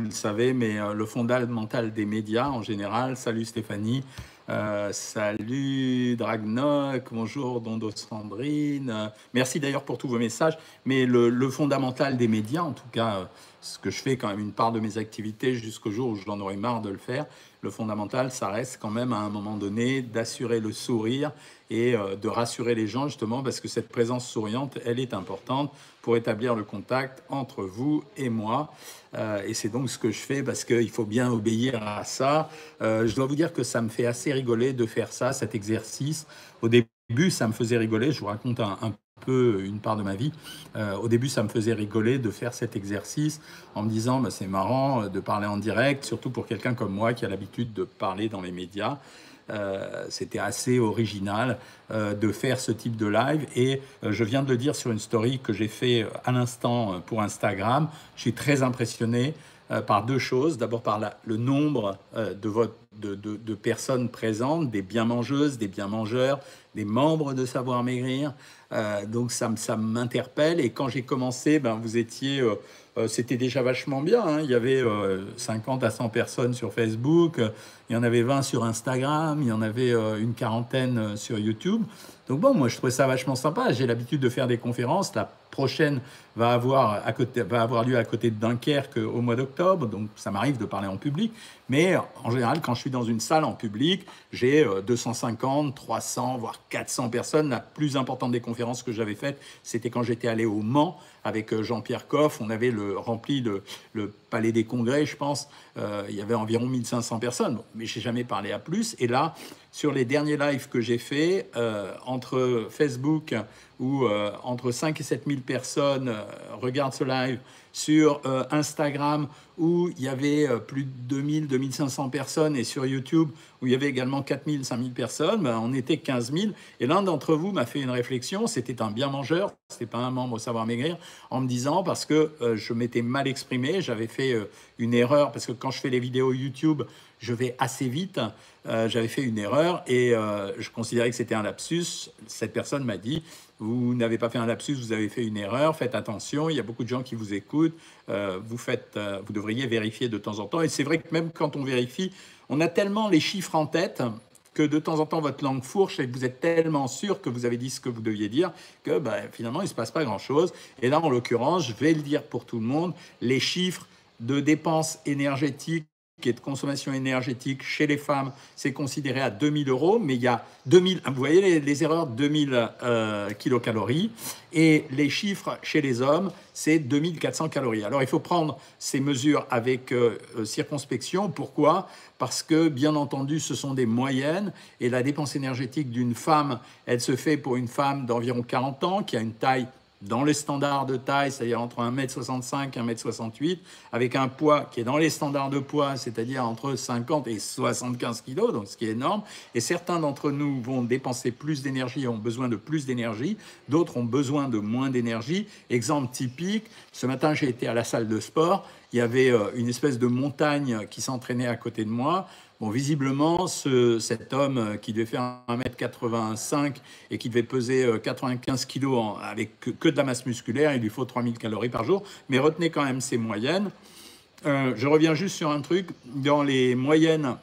le savez, mais euh, le fondamental des médias en général. Salut Stéphanie. Euh, salut Dragnoc, bonjour Dondo Sandrine. Euh, merci d'ailleurs pour tous vos messages. Mais le, fondamental des médias, en tout cas, ce que je fais quand même une part de mes activités jusqu'au jour où j'en aurai marre de le faire, le fondamental, ça reste quand même à un moment donné d'assurer le sourire et euh, de rassurer les gens justement parce que cette présence souriante, elle est importante pour établir le contact entre vous et moi. Euh, et c'est donc ce que je fais parce qu'il faut bien obéir à ça. Euh, je dois vous dire que ça me fait assez rigoler de faire ça, cet exercice. Au début, ça me faisait rigoler. Je vous raconte un, peu une part de ma vie. Euh, au début, ça me faisait rigoler de faire cet exercice en me disant bah, c'est marrant euh, de parler en direct, surtout pour quelqu'un comme moi qui a l'habitude de parler dans les médias. Euh, c'était assez original de faire ce type de live et je viens de le dire sur une story que j'ai fait à l'instant pour Instagram. Je suis très impressionné par deux choses. D'abord par le nombre de, de, de, personnes présentes, des bien mangeuses, des bien mangeurs, des membres de Savoir Maigrir. Euh, donc ça, ça m'interpelle. Et quand j'ai commencé, ben, vous étiez, euh, euh, c'était déjà vachement bien. Hein. Il y avait 50 à 100 personnes sur Facebook, il y en avait 20 sur Instagram, il y en avait une quarantaine sur YouTube. Donc bon, moi je trouvais ça vachement sympa. J'ai l'habitude de faire des conférences. La prochaine va avoir, lieu à côté de Dunkerque au mois d'octobre. Donc ça m'arrive de parler en public. Mais en général, quand je suis dans une salle en public, j'ai 250, 300, voire 400 personnes. La plus importante des conférences que j'avais faites, c'était quand j'étais allé au Mans avec euh, Jean-Pierre Coff. On avait le, rempli le, le, Palais des Congrès, je pense. Euh, il y avait environ 1500 personnes. Mais j'ai jamais parlé à plus. Et là, sur les derniers lives que j'ai fait, euh, entre Facebook où entre 5 et 7 000 personnes regardent ce live, sur Instagram où il y avait plus de 2000, 2500 personnes, et sur YouTube où il y avait également 4000, 5000 personnes, ben, on était 15 000. Et l'un d'entre vous m'a fait une réflexion, c'était un bien mangeur, c'était pas un membre au Savoir Maigrir, en me disant, parce que euh, je m'étais mal exprimé, j'avais fait euh, une erreur, parce que quand je fais les vidéos YouTube, je vais assez vite, euh, j'avais fait une erreur et je considérais que c'était un lapsus. Cette personne m'a dit, vous n'avez pas fait un lapsus, vous avez fait une erreur, faites attention, il y a beaucoup de gens qui vous écoutent, vous, faites, vous devriez vérifier de temps en temps. Et c'est vrai que même quand on vérifie, on a tellement les chiffres en tête que de temps en temps votre langue fourche et que vous êtes tellement sûr que vous avez dit ce que vous deviez dire que ben, finalement il ne se passe pas grand-chose. Et là, en l'occurrence, je vais le dire pour tout le monde, les chiffres de dépenses énergétiques et de consommation énergétique chez les femmes, c'est considéré à 2000 euros, mais il y a 2000, vous voyez les, erreurs, 2000 euh, kilocalories, et les chiffres chez les hommes, c'est 2400 calories. Alors il faut prendre ces mesures avec euh, euh, circonspection. Pourquoi? Parce que bien entendu, ce sont des moyennes, et la dépense énergétique d'une femme, elle se fait pour une femme d'environ 40 ans, qui a une taille dans les standards de taille, c'est-à-dire entre 1m65 et 1m68, avec un poids qui est dans les standards de poids, c'est-à-dire entre 50 et 75 kg, donc ce qui est énorme. Et certains d'entre nous vont dépenser plus d'énergie, ont besoin de plus d'énergie, d'autres ont besoin de moins d'énergie. Exemple typique, ce matin j'ai été à la salle de sport, il y avait euh, une espèce de montagne qui s'entraînait à côté de moi. Bon, visiblement, ce, cet homme euh, qui devait faire 1m85 et qui devait peser 95 euh, kg avec que, de la masse musculaire, il lui faut 3000 calories par jour. Mais retenez quand même ses moyennes. Euh, je reviens juste sur un truc. Dans les moyennes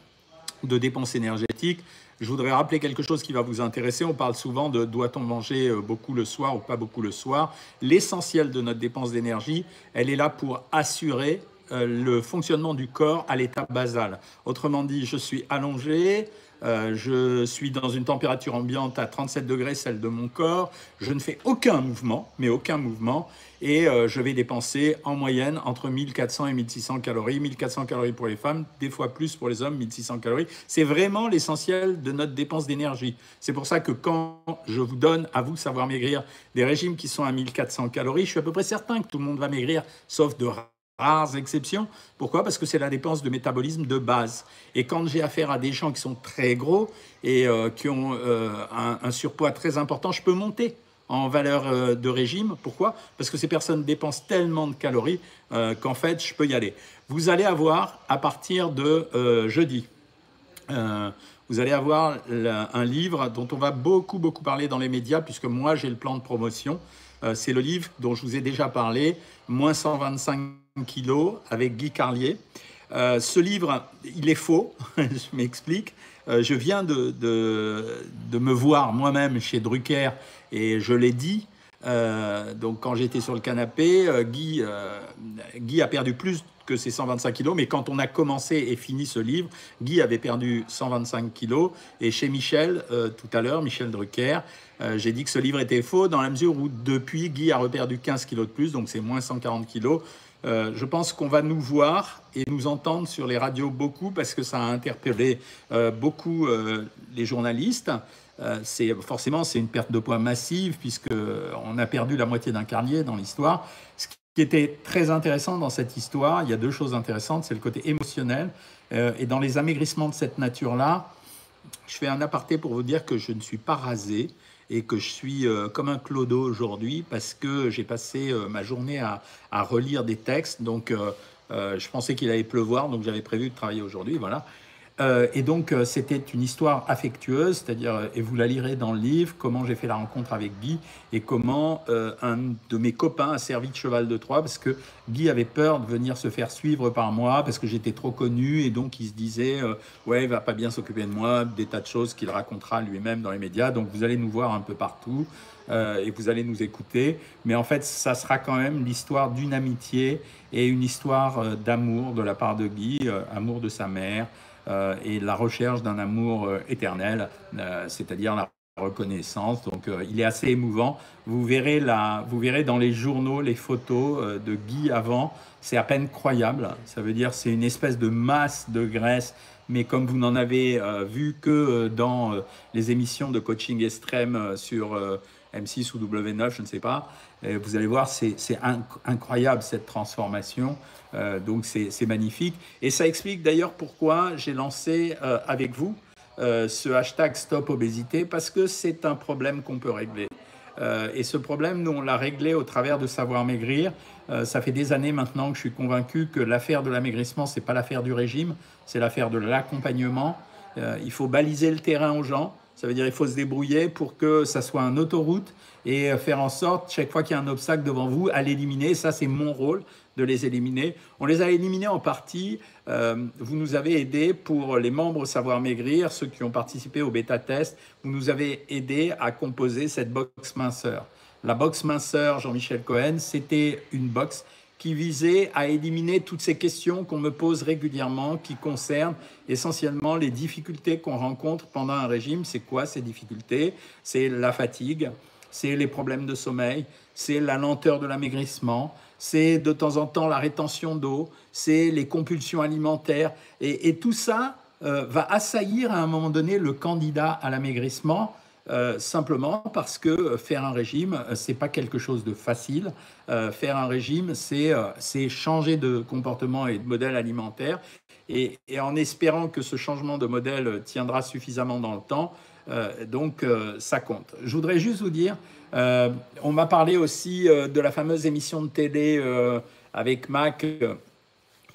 de dépenses énergétiques, je voudrais rappeler quelque chose qui va vous intéresser. On parle souvent de doit-on manger beaucoup le soir ou pas beaucoup le soir. L'essentiel de notre dépense d'énergie, elle est là pour assurer le fonctionnement du corps à l'état basal. Autrement dit, je suis allongé, euh, je suis dans une température ambiante à 37 degrés, celle de mon corps, je ne fais aucun mouvement, mais aucun mouvement, et euh, je vais dépenser en moyenne entre 1400 et 1600 calories, 1400 calories pour les femmes, des fois plus pour les hommes, 1600 calories. C'est vraiment l'essentiel de notre dépense d'énergie. C'est pour ça que quand je vous donne, à vous, savoir maigrir, des régimes qui sont à 1400 calories, je suis à peu près certain que tout le monde va maigrir, sauf de rares exceptions. Pourquoi? Parce que c'est la dépense de métabolisme de base. Et quand j'ai affaire à des gens qui sont très gros et euh, qui ont euh, un, surpoids très important, je peux monter en valeur euh, de régime. Pourquoi? Parce que ces personnes dépensent tellement de calories qu'en fait, je peux y aller. Vous allez avoir, à partir de jeudi, vous allez avoir un livre dont on va beaucoup, beaucoup parler dans les médias, puisque moi, j'ai le plan de promotion. c'est le livre dont je vous ai déjà parlé, moins 125 kilos avec Guy Carlier. Euh, ce livre, il est faux, je m'explique. Euh, je viens de, me voir moi-même chez Drucker et je l'ai dit. Euh, donc quand j'étais sur le canapé, Guy, Guy a perdu plus que ses 125 kilos, mais quand on a commencé et fini ce livre, Guy avait perdu 125 kilos. Et chez Michel, tout à l'heure, Michel Drucker, j'ai dit que ce livre était faux dans la mesure où depuis, Guy a reperdu 15 kilos de plus, donc c'est moins 140 kilos. Euh, je pense qu'on va nous voir et nous entendre sur les radios beaucoup parce que ça a interpellé euh, beaucoup euh, les journalistes. c'est forcément c'est une perte de poids massive puisque on a perdu la moitié d'un carnier dans l'histoire. Ce qui était très intéressant dans cette histoire, il y a deux choses intéressantes, c'est le côté émotionnel et dans les amaigrissements de cette nature-là, je fais un aparté pour vous dire que je ne suis pas rasé et que je suis euh, comme un clodo aujourd'hui parce que j'ai passé euh, ma journée à, à, relire des textes. Donc, euh, je pensais qu'il allait pleuvoir, donc j'avais prévu de travailler aujourd'hui. Voilà. Euh, et donc, euh, c'était une histoire affectueuse, c'est-à-dire, euh, et vous la lirez dans le livre, comment j'ai fait la rencontre avec Guy et comment un de mes copains a servi de cheval de Troie parce que Guy avait peur de venir se faire suivre par moi parce que j'étais trop connu et donc il se disait, ouais, il va pas bien s'occuper de moi, des tas de choses qu'il racontera lui-même dans les médias. Donc, vous allez nous voir un peu partout. et vous allez nous écouter. Mais en fait, ça sera quand même l'histoire d'une amitié et une histoire d'amour de la part de Guy, amour de sa mère, et la recherche d'un amour euh, éternel, euh, c'est-à-dire la reconnaissance. Donc il est assez émouvant. Vous verrez, la, vous verrez dans les journaux les photos de Guy avant. C'est à peine croyable. Ça veut dire c'est une espèce de masse de graisse. Mais comme vous n'en avez vu que dans les émissions de coaching extrême sur M6 ou W9, je ne sais pas, vous allez voir, c'est incroyable cette transformation. Euh, donc c'est magnifique. Et ça explique d'ailleurs pourquoi j'ai lancé euh, avec vous euh, ce hashtag Stop Obésité, parce que c'est un problème qu'on peut régler. et ce problème, nous, on l'a réglé au travers de Savoir Maigrir. ça fait des années maintenant que je suis convaincu que l'affaire de l'amaigrissement, c'est pas l'affaire du régime, c'est l'affaire de l'accompagnement. il faut baliser le terrain aux gens. Ça veut dire qu'il faut se débrouiller pour que ça soit un autoroute et faire en sorte, chaque fois qu'il y a un obstacle devant vous, à l'éliminer. Ça, c'est mon rôle de les éliminer. On les a éliminés en partie. Euh, vous nous avez aidés pour les membres Savoir Maigrir, ceux qui ont participé au bêta-test. Vous nous avez aidés à composer cette box minceur. La box minceur, Jean-Michel Cohen, c'était une box qui visait à éliminer toutes ces questions qu'on me pose régulièrement, qui concernent essentiellement les difficultés qu'on rencontre pendant un régime. C'est quoi ces difficultés? C'est la fatigue, c'est les problèmes de sommeil, c'est la lenteur de l'amaigrissement, c'est de temps en temps la rétention d'eau, c'est les compulsions alimentaires. Et, tout ça euh, va assaillir à un moment donné le candidat à l'amaigrissement. Euh, simplement parce que faire un régime, euh, c'est pas quelque chose de facile. faire un régime, c'est changer de comportement et de modèle alimentaire. Et, en espérant que ce changement de modèle tiendra suffisamment dans le temps, donc ça compte. Je voudrais juste vous dire, euh, on m'a parlé aussi euh, de la fameuse émission de télé euh, avec Mac, que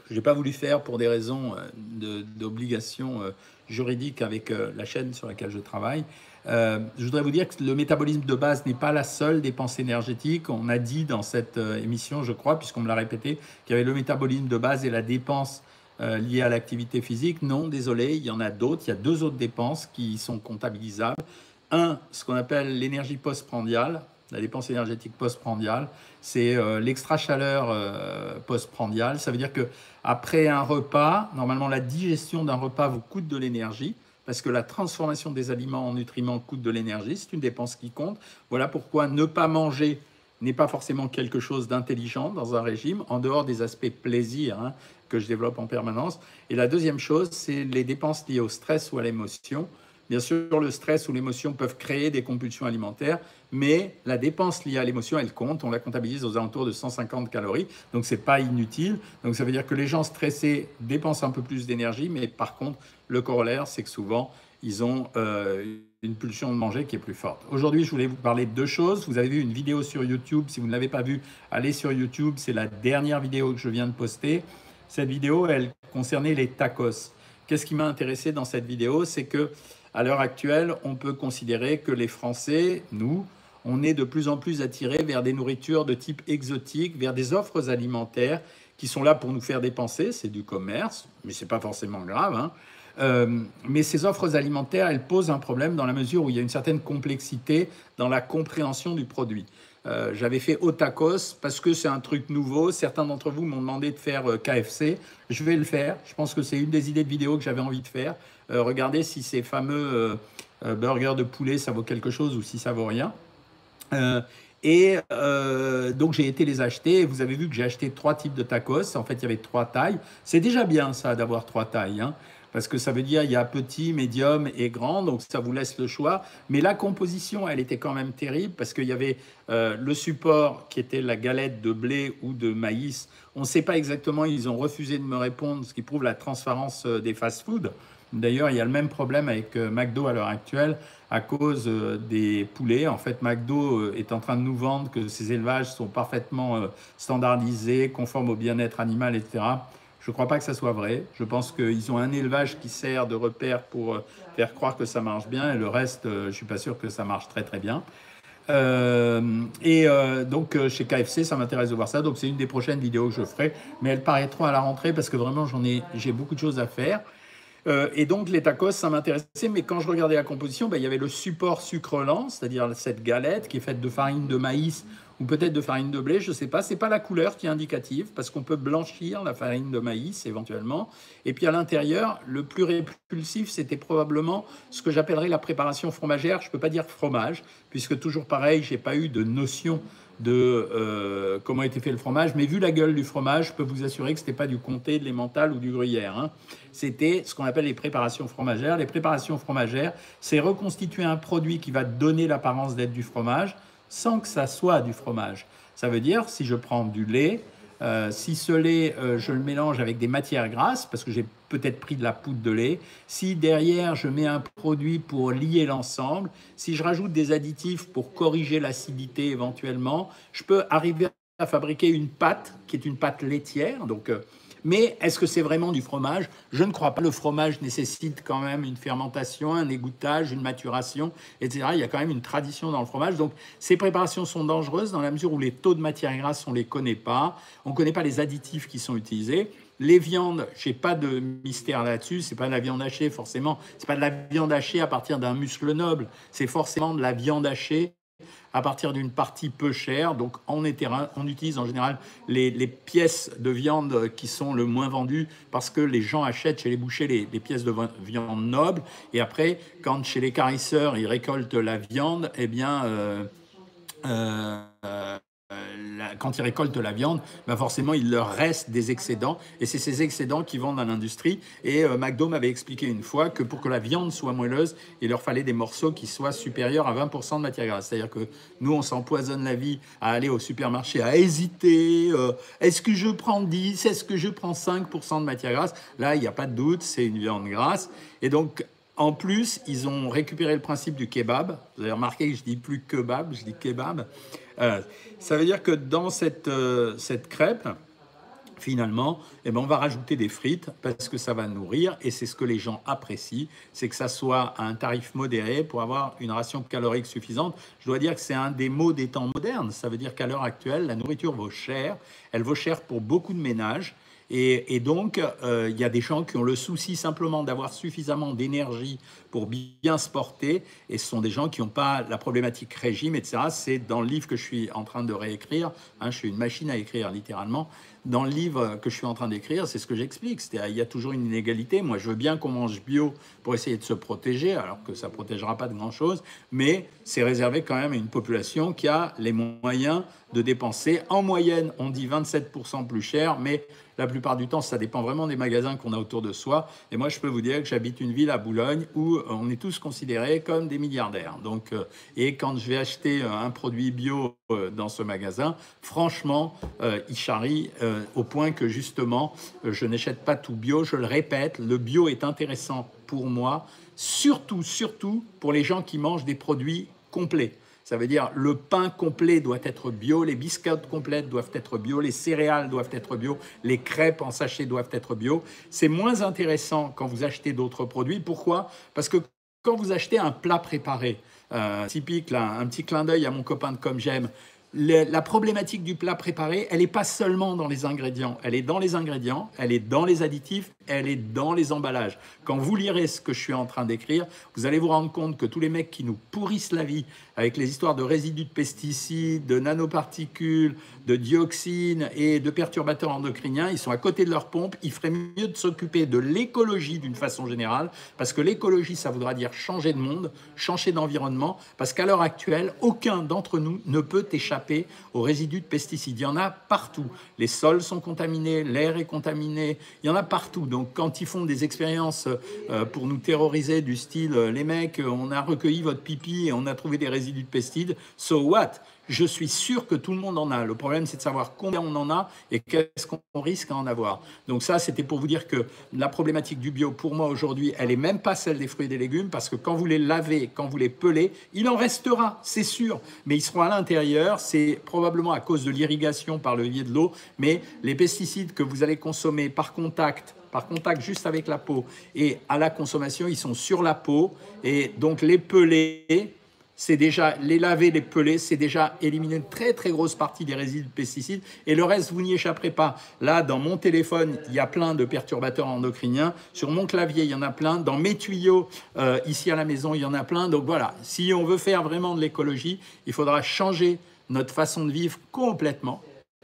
je n'ai pas voulu faire pour des raisons d'obligation juridique avec la chaîne sur laquelle je travaille. Je voudrais vous dire que le métabolisme de base n'est pas la seule dépense énergétique. On a dit dans cette émission, je crois, puisqu'on me l'a répété, qu'il y avait le métabolisme de base et la dépense liée à l'activité physique. Non, désolé, il y en a d'autres. Il y a deux autres dépenses qui sont comptabilisables. Un, ce qu'on appelle l'énergie postprandiale, la dépense énergétique postprandiale, c'est euh, l'extra-chaleur euh, postprandiale. Ça veut dire que après un repas, normalement la digestion d'un repas vous coûte de l'énergie parce que la transformation des aliments en nutriments coûte de l'énergie. C'est une dépense qui compte. Voilà pourquoi ne pas manger n'est pas forcément quelque chose d'intelligent dans un régime, en dehors des aspects plaisir hein, que je développe en permanence. Et la deuxième chose, c'est les dépenses liées au stress ou à l'émotion. Bien sûr, le stress ou l'émotion peuvent créer des compulsions alimentaires, mais la dépense liée à l'émotion, elle compte. On la comptabilise aux alentours de 150 calories, donc c'est pas inutile. Donc ça veut dire que les gens stressés dépensent un peu plus d'énergie, mais par contre, le corollaire, c'est que souvent, ils ont euh, une pulsion de manger qui est plus forte. Aujourd'hui, je voulais vous parler de deux choses. Vous avez vu une vidéo sur YouTube. Si vous ne l'avez pas vue, allez sur YouTube. C'est la dernière vidéo que je viens de poster. Cette vidéo, elle concernait les tacos. Qu'est-ce qui m'a intéressé dans cette vidéo? C'est que à l'heure actuelle, on peut considérer que les Français, nous, on est de plus en plus attirés vers des nourritures de type exotique, vers des offres alimentaires qui sont là pour nous faire dépenser, c'est du commerce, mais c'est pas forcément grave. Hein. Euh, mais ces offres alimentaires, elles posent un problème dans la mesure où il y a une certaine complexité dans la compréhension du produit. Euh, j'avais fait Otakos parce que c'est un truc nouveau. Certains d'entre vous m'ont demandé de faire euh, KFC. Je vais le faire. Je pense que c'est une des idées de vidéo que j'avais envie de faire. regardez si ces fameux burgers de poulet, ça vaut quelque chose ou si ça vaut rien. Et donc j'ai été les acheter. Vous avez vu que j'ai acheté trois types de tacos. En fait, il y avait trois tailles. C'est déjà bien ça d'avoir trois tailles. Hein parce que ça veut dire il y a petit, médium et grand, donc ça vous laisse le choix. Mais la composition, elle était quand même terrible parce qu'il y avait euh, le support qui était la galette de blé ou de maïs. On ne sait pas exactement, ils ont refusé de me répondre, ce qui prouve la transparence euh, des fast-foods. D'ailleurs, il y a le même problème avec euh, McDo à l'heure actuelle à cause des poulets. En fait, McDo est en train de nous vendre que ces élevages sont parfaitement standardisés, conformes au bien-être animal, etc. Je ne crois pas que ça soit vrai. Je pense qu'ils ont un élevage qui sert de repère pour euh, faire croire que ça marche bien et le reste, euh, je ne suis pas sûr que ça marche très très bien. Euh, et donc chez KFC, ça m'intéresse de voir ça. Donc c'est une des prochaines vidéos que je ferai, mais elle paraîtra à la rentrée parce que vraiment j'en ai, j'ai beaucoup de choses à faire. et donc les tacos, ça m'intéressait, mais quand je regardais la composition, ben, il y avait le support sucre lent, c'est-à-dire cette galette qui est faite de farine de maïs ou peut-être de farine de blé, je ne sais pas. C'est pas la couleur qui est indicative, parce qu'on peut blanchir la farine de maïs éventuellement. Et puis à l'intérieur, le plus répulsif, c'était probablement ce que j'appellerais la préparation fromagère. Je ne peux pas dire fromage, puisque toujours pareil, j'ai pas eu de notion de euh, comment était fait le fromage, mais vu la gueule du fromage, je peux vous assurer que ce n'était pas du comté, de l'emmental ou du gruyère. Hein. C'était ce qu'on appelle les préparations fromagères. Les préparations fromagères, c'est reconstituer un produit qui va donner l'apparence d'être du fromage, sans que ça soit du fromage. Ça veut dire, si je prends du lait, euh, si ce lait, euh, je le mélange avec des matières grasses, parce que j'ai peut-être pris de la poudre de lait, si derrière je mets un produit pour lier l'ensemble, si je rajoute des additifs pour corriger l'acidité éventuellement, je peux arriver à fabriquer une pâte qui est une pâte laitière. Donc, euh, mais est-ce que c'est vraiment du fromage? Je ne crois pas. Le fromage nécessite quand même une fermentation, un égouttage, une maturation, etc. Il y a quand même une tradition dans le fromage. Donc ces préparations sont dangereuses dans la mesure où les taux de matière grasse, on ne les connaît pas. On ne connaît pas les additifs qui sont utilisés. Les viandes, je n'ai pas de mystère là-dessus. C'est pas de la viande hachée forcément. C'est pas de la viande hachée à partir d'un muscle noble. C'est forcément de la viande hachée à partir d'une partie peu chère. Donc on utilise en général les, pièces de viande qui sont le moins vendues parce que les gens achètent chez les bouchers les, pièces de viande noble. Et après, quand chez les carisseurs, ils récoltent la viande, eh bien... Euh, euh, quand ils récoltent la viande, ben forcément, il leur reste des excédents. Et c'est ces excédents qui vendent à l'industrie. Et euh, McDo m'avait expliqué une fois que pour que la viande soit moelleuse, il leur fallait des morceaux qui soient supérieurs à 20% de matière grasse. C'est-à-dire que nous, on s'empoisonne la vie à aller au supermarché, à hésiter. Euh, est-ce que je prends 10 Est-ce que je prends 5% de matière grasse? Là, il n'y a pas de doute, c'est une viande grasse. Et donc, en plus, ils ont récupéré le principe du kebab. Vous avez remarqué que je dis plus kebab, je dis kebab. Euh, ça veut dire que dans cette, euh, cette crêpe, finalement, eh ben, on va rajouter des frites parce que ça va nourrir et c'est ce que les gens apprécient, c'est que ça soit à un tarif modéré pour avoir une ration calorique suffisante. Je dois dire que c'est un des mots des temps modernes. Ça veut dire qu'à l'heure actuelle, la nourriture vaut cher. Elle vaut cher pour beaucoup de ménages. Et, donc, euh, il y a des gens qui ont le souci simplement d'avoir suffisamment d'énergie pour bien se porter, et ce sont des gens qui n'ont pas la problématique régime, etc. C'est dans le livre que je suis en train de réécrire, hein, je suis une machine à écrire littéralement, dans le livre que je suis en train d'écrire, c'est ce que j'explique. Il y a toujours une inégalité. Moi, je veux bien qu'on mange bio pour essayer de se protéger, alors que ça ne protégera pas de grand-chose, mais c'est réservé quand même à une population qui a les moyens de dépenser. En moyenne, on dit 27% plus cher, mais la plupart du temps, ça dépend vraiment des magasins qu'on a autour de soi. Et moi, je peux vous dire que j'habite une ville à Boulogne où on est tous considérés comme des milliardaires. Donc, euh, et quand je vais acheter euh, un produit bio euh, dans ce magasin, franchement, il charrie au point que justement, je n'achète pas tout bio. Je le répète, le bio est intéressant pour moi, surtout, surtout pour les gens qui mangent des produits complets. Ça veut dire le pain complet doit être bio, les biscottes complètes doivent être bio, les céréales doivent être bio, les crêpes en sachet doivent être bio. C'est moins intéressant quand vous achetez d'autres produits. Pourquoi? Parce que quand vous achetez un plat préparé, euh, typique, là, un petit clin d'œil à mon copain de Comme J'aime, la problématique du plat préparé, elle n'est pas seulement dans les ingrédients, elle est dans les ingrédients, elle est dans les additifs, elle est dans les emballages. Quand vous lirez ce que je suis en train d'écrire, vous allez vous rendre compte que tous les mecs qui nous pourrissent la vie avec les histoires de résidus de pesticides, de nanoparticules, de dioxines et de perturbateurs endocriniens, ils sont à côté de leur pompe, il ferait mieux de s'occuper de l'écologie d'une façon générale, parce que l'écologie, ça voudra dire changer de monde, changer d'environnement, parce qu'à l'heure actuelle, aucun d'entre nous ne peut échapper aux résidus de pesticides. Il y en a partout. Les sols sont contaminés, l'air est contaminé, il y en a partout. Donc quand ils font des expériences euh, pour nous terroriser du style, euh, les mecs, on a recueilli votre pipi et on a trouvé des résidus de pesticides, so what? Je suis sûr que tout le monde en a. Le problème, c'est de savoir combien on en a et qu'est-ce qu'on risque à en avoir. Donc ça, c'était pour vous dire que la problématique du bio, pour moi, aujourd'hui, elle n'est même pas celle des fruits et des légumes, parce que quand vous les lavez, quand vous les pelez, il en restera, c'est sûr, mais ils seront à l'intérieur. C'est probablement à cause de l'irrigation par le biais de l'eau, mais les pesticides que vous allez consommer par contact, par contact juste avec la peau et à la consommation, ils sont sur la peau. Et donc les pelés, c'est déjà les laver, les peler, c'est déjà éliminer une très très grosse partie des résidus de pesticides et le reste, vous n'y échapperez pas. Là, dans mon téléphone, il y a plein de perturbateurs endocriniens. Sur mon clavier, il y en a plein. Dans mes tuyaux, euh, ici à la maison, il y en a plein. Donc voilà, si on veut faire vraiment de l'écologie, il faudra changer notre façon de vivre complètement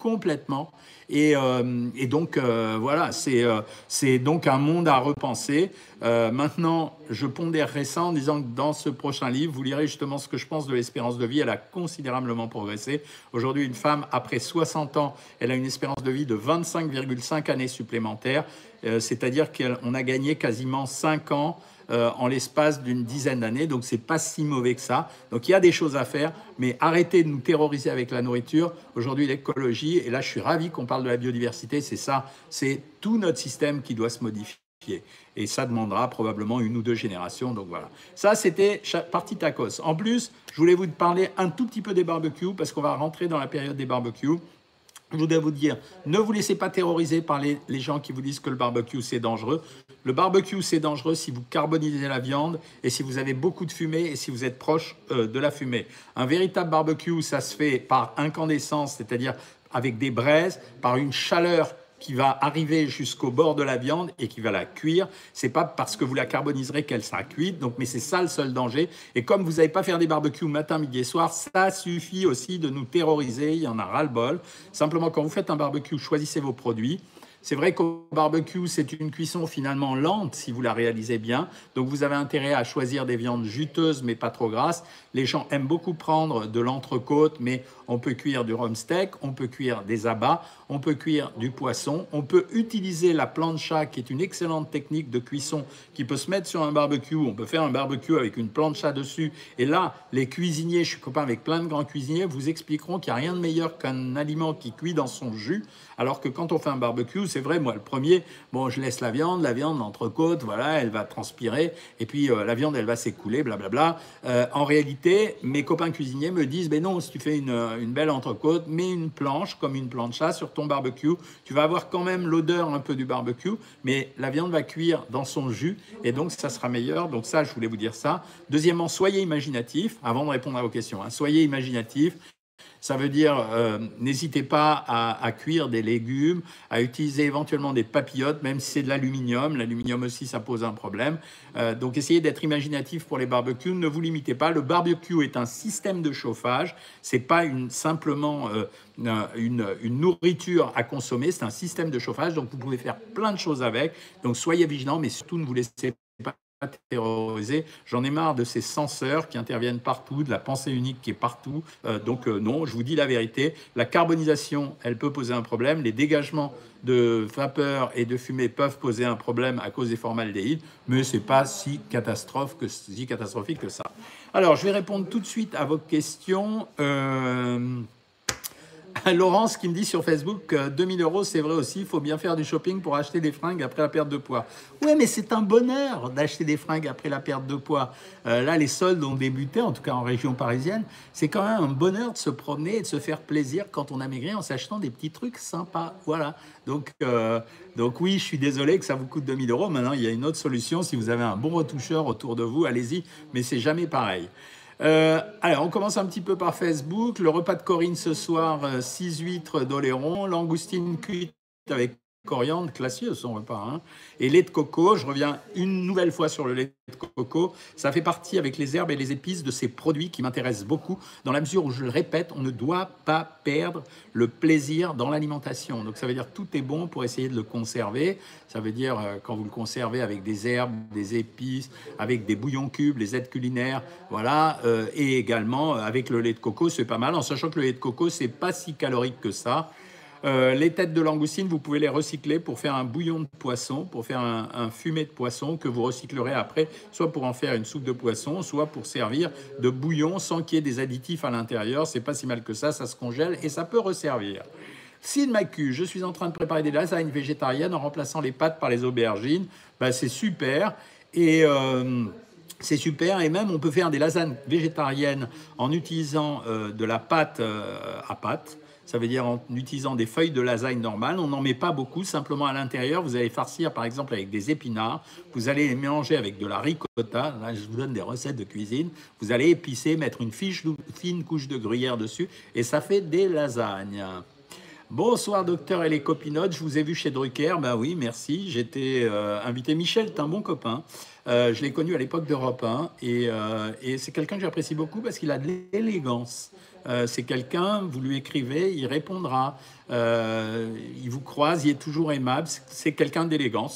complètement. Et, euh, donc, euh, voilà, euh, c'est donc un monde à repenser. maintenant, je pondérerai ça en disant que dans ce prochain livre, vous lirez justement ce que je pense de l'espérance de vie. Elle a considérablement progressé. Aujourd'hui, une femme, après 60 ans, elle a une espérance de vie de 25,5 années supplémentaires. C'est-à-dire qu'on a gagné quasiment 5 ans euh, en l'espace d'une dizaine d'années. Donc c'est pas si mauvais que ça. Donc il y a des choses à faire, mais arrêtez de nous terroriser avec la nourriture. Aujourd'hui l'écologie, et là je suis ravi qu'on parle de la biodiversité, c'est ça, c'est tout notre système qui doit se modifier. Et ça demandera probablement une ou deux générations. Donc voilà. Ça, c'était partie tacos. En plus, je voulais vous parler un tout petit peu des barbecues parce qu'on va rentrer dans la période des barbecues. Je voudrais vous dire, ne vous laissez pas terroriser par les, gens qui vous disent que le barbecue c'est dangereux. Le barbecue c'est dangereux si vous carbonisez la viande et si vous avez beaucoup de fumée et si vous êtes proche euh, de la fumée. Un véritable barbecue, ça se fait par incandescence, c'est-à-dire avec des braises, par une chaleur qui va arriver jusqu'au bord de la viande et qui va la cuire. C'est pas parce que vous la carboniserez qu'elle sera cuite, donc, mais c'est ça le seul danger. Et comme vous n'allez pas faire des barbecues matin, midi et soir, ça suffit aussi de nous terroriser. Il y en a ras-le-bol. Simplement, quand vous faites un barbecue, choisissez vos produits. C'est vrai qu'au barbecue, c'est une cuisson finalement lente si vous la réalisez bien. Donc vous avez intérêt à choisir des viandes juteuses mais pas trop grasses. Les gens aiment beaucoup prendre de l'entrecôte, mais on peut cuire du rhum steak, on peut cuire des abats, on peut cuire du poisson, on peut utiliser la plancha qui est une excellente technique de cuisson qui peut se mettre sur un barbecue. On peut faire un barbecue avec une plancha dessus. Et là, les cuisiniers, je suis copain avec plein de grands cuisiniers, vous expliqueront qu'il n'y a rien de meilleur qu'un aliment qui cuit dans son jus. Alors que quand on fait un barbecue, c'est vrai, moi le premier, bon, je laisse la viande, la viande, l'entrecôte, voilà, elle va transpirer, et puis euh, la viande, elle va s'écouler, blablabla. Euh, en réalité, mes copains cuisiniers me disent, mais non, si tu fais une, une belle entrecôte, mets une planche comme une plancha sur ton barbecue. Tu vas avoir quand même l'odeur un peu du barbecue, mais la viande va cuire dans son jus et donc ça sera meilleur. Donc ça, je voulais vous dire ça. Deuxièmement, soyez imaginatif avant de répondre à vos questions. Hein. Soyez imaginatif. Ça veut dire, euh, n'hésitez pas à, cuire des légumes, à utiliser éventuellement des papillotes, même si c'est de l'aluminium. L'aluminium aussi, ça pose un problème. Euh, donc, essayez d'être imaginatif pour les barbecues. Ne vous limitez pas. Le barbecue est un système de chauffage. C'est pas simplement euh, une, nourriture à consommer. C'est un système de chauffage. Donc, vous pouvez faire plein de choses avec. Donc, soyez vigilants, mais surtout ne vous laissez terrorisé. J'en ai marre de ces censeurs qui interviennent partout, de la pensée unique qui est partout. Euh, donc euh, non, je vous dis la vérité. La carbonisation, elle peut poser un problème. Les dégagements de vapeur et de fumée peuvent poser un problème à cause des formaldéhydes, mais c'est pas si, catastrophique que ça. Alors, je vais répondre tout de suite à vos questions. Euh, Laurence qui me dit sur Facebook que 2000 euros, c'est vrai aussi, il faut bien faire du shopping pour acheter des fringues après la perte de poids. Oui, mais c'est un bonheur d'acheter des fringues après la perte de poids. Euh, là, les soldes ont débuté, en tout cas en région parisienne. C'est quand même un bonheur de se promener et de se faire plaisir quand on a maigri en s'achetant des petits trucs sympas. Voilà. Donc, euh, donc oui, je suis désolé que ça vous coûte 2000 euros. Maintenant, il y a une autre solution. Si vous avez un bon retoucheur autour de vous, allez-y, mais c'est jamais pareil. Euh, alors, on commence un petit peu par Facebook. Le repas de Corinne ce soir, 6 huîtres d'Oléron, langoustine cuite avec coriandre, classieux son repas. Hein. Et lait de coco, je reviens une nouvelle fois sur le lait de coco. Ça fait partie avec les herbes et les épices de ces produits qui m'intéressent beaucoup, dans la mesure où, je le répète, on ne doit pas perdre le plaisir dans l'alimentation. Donc ça veut dire tout est bon pour essayer de le conserver. Ça veut dire euh, quand vous le conservez avec des herbes, des épices, avec des bouillons cubes, les aides culinaires, voilà. Euh, et également avec le lait de coco, c'est pas mal, en sachant que le lait de coco, c'est pas si calorique que ça. Euh, les têtes de langoustine, vous pouvez les recycler pour faire un bouillon de poisson, pour faire un, fumet de poisson que vous recyclerez après, soit pour en faire une soupe de poisson, soit pour servir de bouillon sans qu'il y ait des additifs à l'intérieur. C'est pas si mal que ça, ça se congèle et ça peut resservir. S'il Macu, je suis en train de préparer des lasagnes végétariennes en remplaçant les pâtes par les aubergines. Ben, c'est super. Et. Euh, c'est super et même on peut faire des lasagnes végétariennes en utilisant euh, de la pâte à pâte ça veut dire en utilisant des feuilles de lasagne normales. On n'en met pas beaucoup, simplement à l'intérieur, vous allez farcir par exemple avec des épinards. Vous allez les mélanger avec de la ricotta. Là, je vous donne des recettes de cuisine. Vous allez épicer, mettre une fine couche de gruyère dessus et ça fait des lasagnes. Bonsoir docteur et les copinotes, je vous ai vu chez Drucker, ben oui, merci, j'étais euh, invité, Michel, t'es un bon copain, euh, je l'ai connu à l'époque d'Europe 1 et, euh, et c'est quelqu'un que j'apprécie beaucoup parce qu'il a de l'élégance. Euh, c'est quelqu'un, vous lui écrivez, il répondra. Il vous croise, il est toujours aimable. C'est quelqu'un d'élégant.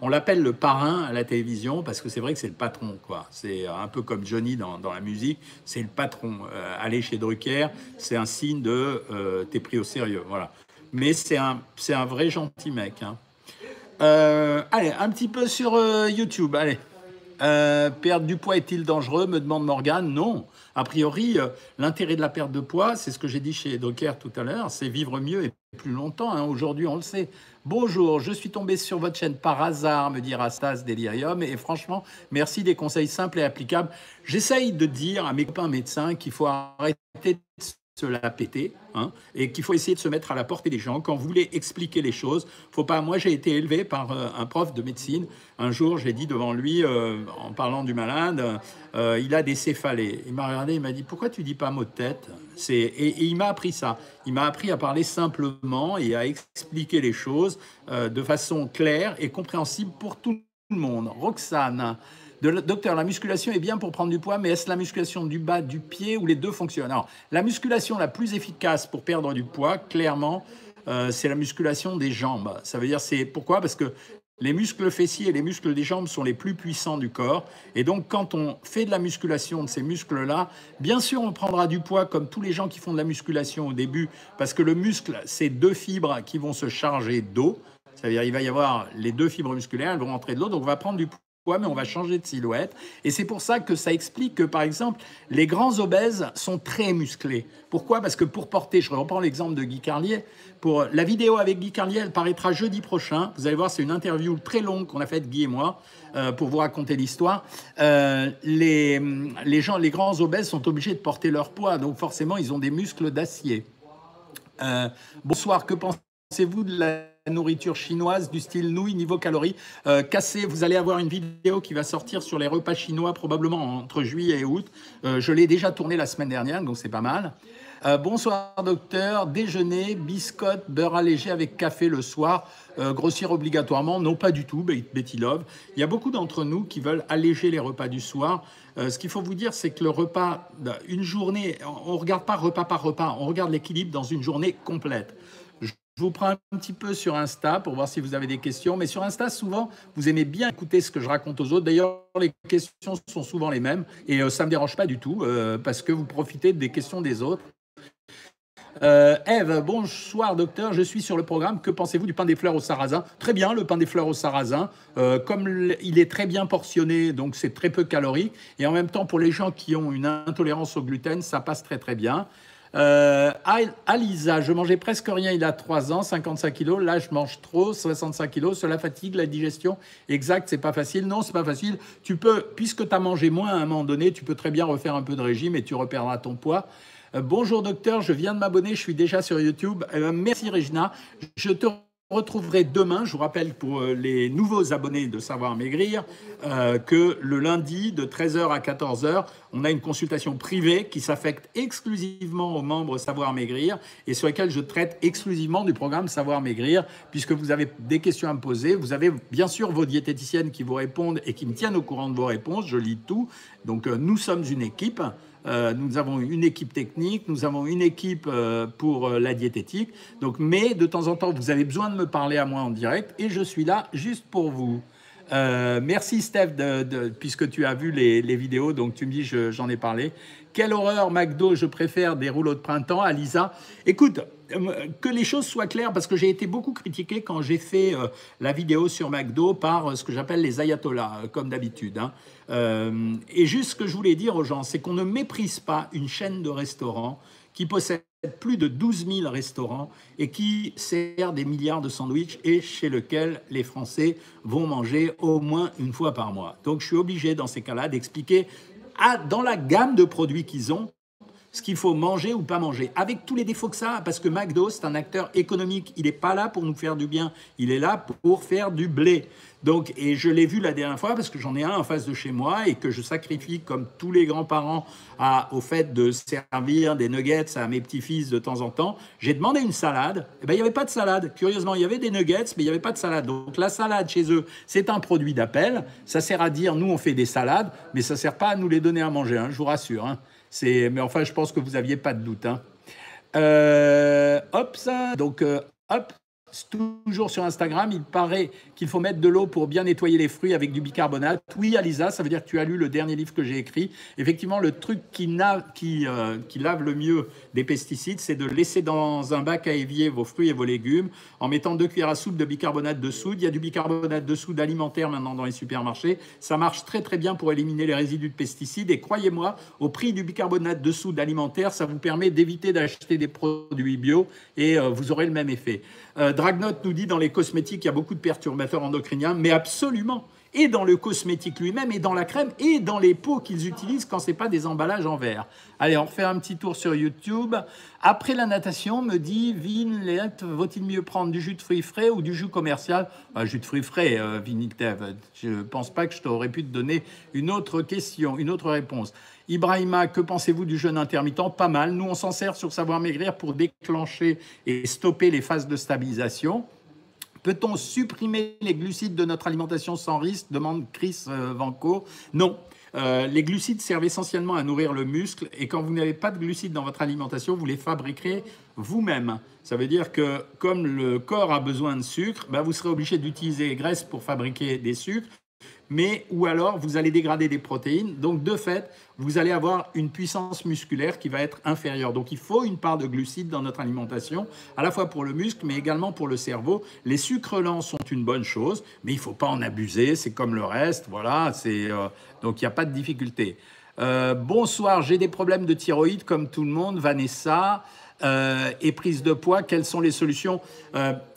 on l'appelle le parrain à la télévision parce que c'est vrai que c'est le patron. C'est un peu comme Johnny dans, la musique. C'est le patron. Aller chez Drucker, c'est un signe de t'es pris au sérieux. Voilà. Mais c'est un, c'est un vrai gentil mec. Hein. Allez, un petit peu sur YouTube. Allez. perdre du poids est-il dangereux me demande Morgane. Non. A priori, euh, l'intérêt de la perte de poids, c'est ce que j'ai dit chez Docker tout à l'heure, c'est vivre mieux et plus longtemps. Hein. Aujourd'hui, on le sait. Bonjour, je suis tombé sur votre chaîne par hasard, me dit Rastas Delirium, et franchement, merci des conseils simples et applicables. J'essaye de dire à mes copains médecins qu'il faut arrêter de se la péter, hein, et qu'il faut essayer de se mettre à la portée des gens. Quand vous voulez expliquer les choses, faut pas. Moi, j'ai été élevé par euh, un prof de médecine. Un jour, j'ai dit devant lui, euh, en parlant du malade, euh, il a des céphalées. Il m'a regardé, il m'a dit pourquoi tu dis pas mot de tête? C'est et, et, il m'a appris ça. Il m'a appris à parler simplement et à expliquer les choses de façon claire et compréhensible pour tout le monde. Roxane docteur, la musculation est bien pour prendre du poids, mais est-ce la musculation du bas du pied ou les deux fonctionnent? Alors, la musculation la plus efficace pour perdre du poids, clairement, euh, c'est la musculation des jambes. Ça veut dire, c'est pourquoi? Parce que les muscles fessiers et les muscles des jambes sont les plus puissants du corps. Et donc, quand on fait de la musculation de ces muscles-là, bien sûr, on prendra du poids comme tous les gens qui font de la musculation au début, parce que le muscle, c'est deux fibres qui vont se charger d'eau. C'est-à-dire, il va y avoir les deux fibres musculaires, elles vont rentrer de l'eau, donc on va prendre du poids mais on va changer de silhouette. Et c'est pour ça que ça explique que, par exemple, les grands obèses sont très musclés. Pourquoi? Parce que pour porter, je reprends l'exemple de Guy Carlier, pour la vidéo avec Guy Carlier, elle paraîtra jeudi prochain. Vous allez voir, c'est une interview très longue qu'on a faite, Guy et moi, euh, pour vous raconter l'histoire. Euh, les, gens, les grands obèses sont obligés de porter leur poids, donc forcément, ils ont des muscles d'acier. Euh, bonsoir, que pensez-vous de la nourriture chinoise du style nouilles niveau calories euh, cassé. Vous allez avoir une vidéo qui va sortir sur les repas chinois probablement entre juillet et août. Euh, je l'ai déjà tourné la semaine dernière, donc c'est pas mal. Euh, bonsoir docteur, déjeuner, biscotte, beurre allégé avec café le soir, grossir obligatoirement Non, pas du tout, Betty Love. Il y a beaucoup d'entre nous qui veulent alléger les repas du soir. ce qu'il faut vous dire, c'est que le repas, une journée, on ne regarde pas repas par repas, on regarde l'équilibre dans une journée complète. Je vous prends un petit peu sur Insta pour voir si vous avez des questions. Mais sur Insta, souvent, vous aimez bien écouter ce que je raconte aux autres. D'ailleurs, les questions sont souvent les mêmes. Et euh, ça ne me dérange pas du tout euh, parce que vous profitez des questions des autres. Euh, Eve, bonsoir docteur, je suis sur le programme. Que pensez-vous du pain des fleurs au sarrasin? Très bien, le pain des fleurs au sarrasin. comme il est très bien portionné, donc c'est très peu calorique. Et en même temps, pour les gens qui ont une intolérance au gluten, ça passe très très bien. Euh, Alisa, je mangeais presque rien il a 3 ans, 55 kilos. Là, je mange trop, 65 kilos. Cela fatigue la digestion. Exact, c'est pas facile. Non, c'est pas facile. Tu peux, puisque tu as mangé moins à un moment donné, tu peux très bien refaire un peu de régime et tu reperdras ton poids. Euh, bonjour docteur, je viens de m'abonner, je suis déjà sur YouTube. Euh, merci Regina. Je te retrouverez demain, je vous rappelle pour euh, les nouveaux abonnés de Savoir Maigrir, euh, que le lundi de 13h à 14h, on a une consultation privée qui s'affecte exclusivement aux membres Savoir Maigrir et sur lesquels je traite exclusivement du programme Savoir Maigrir, puisque vous avez des questions à me poser. Vous avez bien sûr vos diététiciennes qui vous répondent et qui me tiennent au courant de vos réponses, je lis tout. Donc euh, nous sommes une équipe. Euh, nous avons une équipe technique, nous avons une équipe euh, pour euh, la diététique. Donc, mais de temps en temps, vous avez besoin de me parler à moi en direct et je suis là juste pour vous. merci Steph, puisque tu as vu les, vidéos, donc tu me dis, j'en ai parlé. Quelle horreur, McDo, je préfère des rouleaux de printemps. Alisa, écoute, que les choses soient claires, parce que j'ai été beaucoup critiqué quand j'ai fait la vidéo sur McDo par ce que j'appelle les ayatollahs, comme d'habitude. Hein. Euh, et juste ce que je voulais dire aux gens, c'est qu'on ne méprise pas une chaîne de restaurants qui possède plus de 12 000 restaurants et qui sert des milliards de sandwichs et chez lequel les Français vont manger au moins une fois par mois. Donc je suis obligé dans ces cas-là d'expliquer dans la gamme de produits qu'ils ont qu'il faut manger ou pas manger, avec tous les défauts que ça a, parce que McDo, c'est un acteur économique, il n'est pas là pour nous faire du bien, il est là pour faire du blé. Donc, et je l'ai vu la dernière fois parce que j'en ai un en face de chez moi et que je sacrifie comme tous les grands-parents au fait de servir des nuggets à mes petits-fils de temps en temps. J'ai demandé une salade. Et eh ben, il n'y avait pas de salade. Curieusement, il y avait des nuggets, mais il n'y avait pas de salade. Donc, la salade chez eux, c'est un produit d'appel. Ça sert à dire, nous, on fait des salades, mais ça ne sert pas à nous les donner à manger, hein, je vous rassure. Hein. Mais enfin, je pense que vous n'aviez pas de doute. Hein. Euh, hop, ça. Donc, euh, hop, Toujours sur Instagram, il paraît qu'il faut mettre de l'eau pour bien nettoyer les fruits avec du bicarbonate. Oui, Alisa, ça veut dire que tu as lu le dernier livre que j'ai écrit. Effectivement, le truc euh, qui lave le mieux des pesticides, c'est de laisser dans un bac à évier vos fruits et vos légumes en mettant deux cuillères à soupe de bicarbonate de soude. Il y a du bicarbonate de soude alimentaire maintenant dans les supermarchés. Ça marche très très bien pour éliminer les résidus de pesticides. Et croyez-moi, au prix du bicarbonate de soude alimentaire, ça vous permet d'éviter d'acheter des produits bio et euh, vous aurez le même effet. Euh, Dragnote nous dit dans les cosmétiques, il y a beaucoup de perturbateurs endocriniens, mais absolument. Et dans le cosmétique lui-même, et dans la crème, et dans les pots qu'ils utilisent quand ce n'est pas des emballages en verre. Allez, on refait un petit tour sur YouTube. Après la natation, me dit Vin, vaut-il mieux prendre du jus de fruits frais ou du jus commercial? Un Jus de fruits frais, euh, Je ne pense pas que je t'aurais pu te donner une autre question, une autre réponse. Ibrahima, que pensez-vous du jeûne intermittent? Pas mal. Nous, on s'en sert sur Savoir Maigrir pour déclencher et stopper les phases de stabilisation. Peut-on supprimer les glucides de notre alimentation sans risque? Demande Chris euh, Vanco. Non. Euh, les glucides servent essentiellement à nourrir le muscle et quand vous n'avez pas de glucides dans votre alimentation, vous les fabriquerez vous-même. Ça veut dire que comme le corps a besoin de sucre, ben vous serez obligé d'utiliser graisse pour fabriquer des sucres mais ou alors vous allez dégrader des protéines. Donc de fait, vous allez avoir une puissance musculaire qui va être inférieure. Donc il faut une part de glucides dans notre alimentation, à la fois pour le muscle, mais également pour le cerveau. Les sucres lents sont une bonne chose, mais il ne faut pas en abuser. C'est comme le reste, voilà. Euh, donc il n'y a pas de difficulté. Euh, bonsoir, j'ai des problèmes de thyroïde comme tout le monde. Vanessa euh, et prise de poids. Quelles sont les solutions?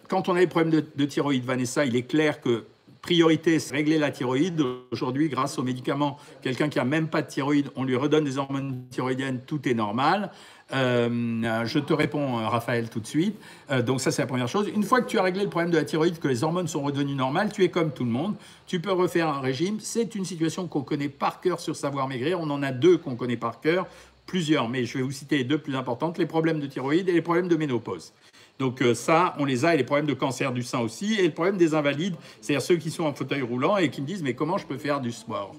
Quand on a des problèmes de, de thyroïde, Vanessa, il est clair que priorité, c'est régler la thyroïde. Aujourd'hui, grâce aux médicaments, quelqu'un qui a même pas de thyroïde, on lui redonne des hormones thyroïdiennes, tout est normal. Euh, je te réponds, euh, Raphaël, tout de suite. Euh, donc ça, c'est la première chose. Une fois que tu as réglé le problème de la thyroïde, que les hormones sont redevenues normales, tu es comme tout le monde. Tu peux refaire un régime. C'est une situation qu'on connaît par cœur sur Savoir Maigrir. On en a deux qu'on connaît par cœur, plusieurs, mais je vais vous citer les deux plus importantes, les problèmes de thyroïde et les problèmes de ménopause. Donc euh, ça, on les a, et les problèmes de cancer du sein aussi, et le problème des invalides, c'est-à-dire ceux qui sont en fauteuil roulant et qui me disent, mais comment je peux faire du sport?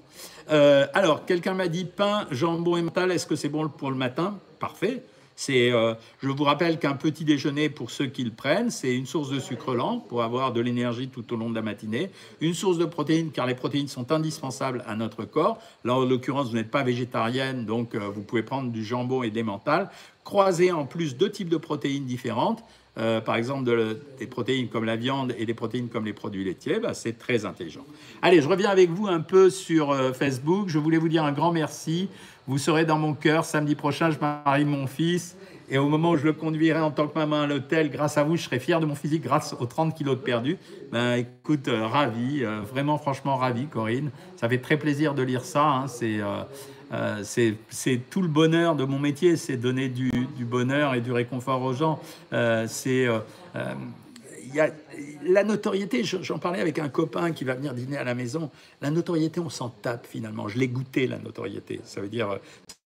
Euh, Alors, quelqu'un m'a dit, pain, jambon et mental, est-ce que c'est bon pour le matin? Parfait. C'est, euh, je vous rappelle qu'un petit déjeuner pour ceux qui le prennent, c'est une source de sucre lent pour avoir de l'énergie tout au long de la matinée, une source de protéines car les protéines sont indispensables à notre corps. Là, en l'occurrence, vous n'êtes pas végétarienne, donc vous pouvez prendre du jambon et des mentales. Croiser en plus deux types de protéines différentes. Euh, par exemple des protéines comme la viande et des protéines comme les produits laitiers, bah, c'est très intelligent. Allez, je reviens avec vous un peu sur euh, Facebook. Je voulais vous dire un grand merci. Vous serez dans mon cœur. Samedi prochain, je marie mon fils. Et au moment où je le conduirai en tant que maman à l'hôtel, grâce à vous, je serai fier de mon physique grâce aux 30 kilos de perdus. Ben, écoute, euh, ravi, vraiment franchement ravi, Corinne. Ça fait très plaisir de lire ça. Hein. C'est euh, c'est tout le bonheur de mon métier, c'est donner du, bonheur et du réconfort aux gens. Euh, c'est euh, la notoriété. J'en parlais avec un copain qui va venir dîner à la maison. La notoriété, on s'en tape finalement. Je l'ai goûté la notoriété. Ça veut dire,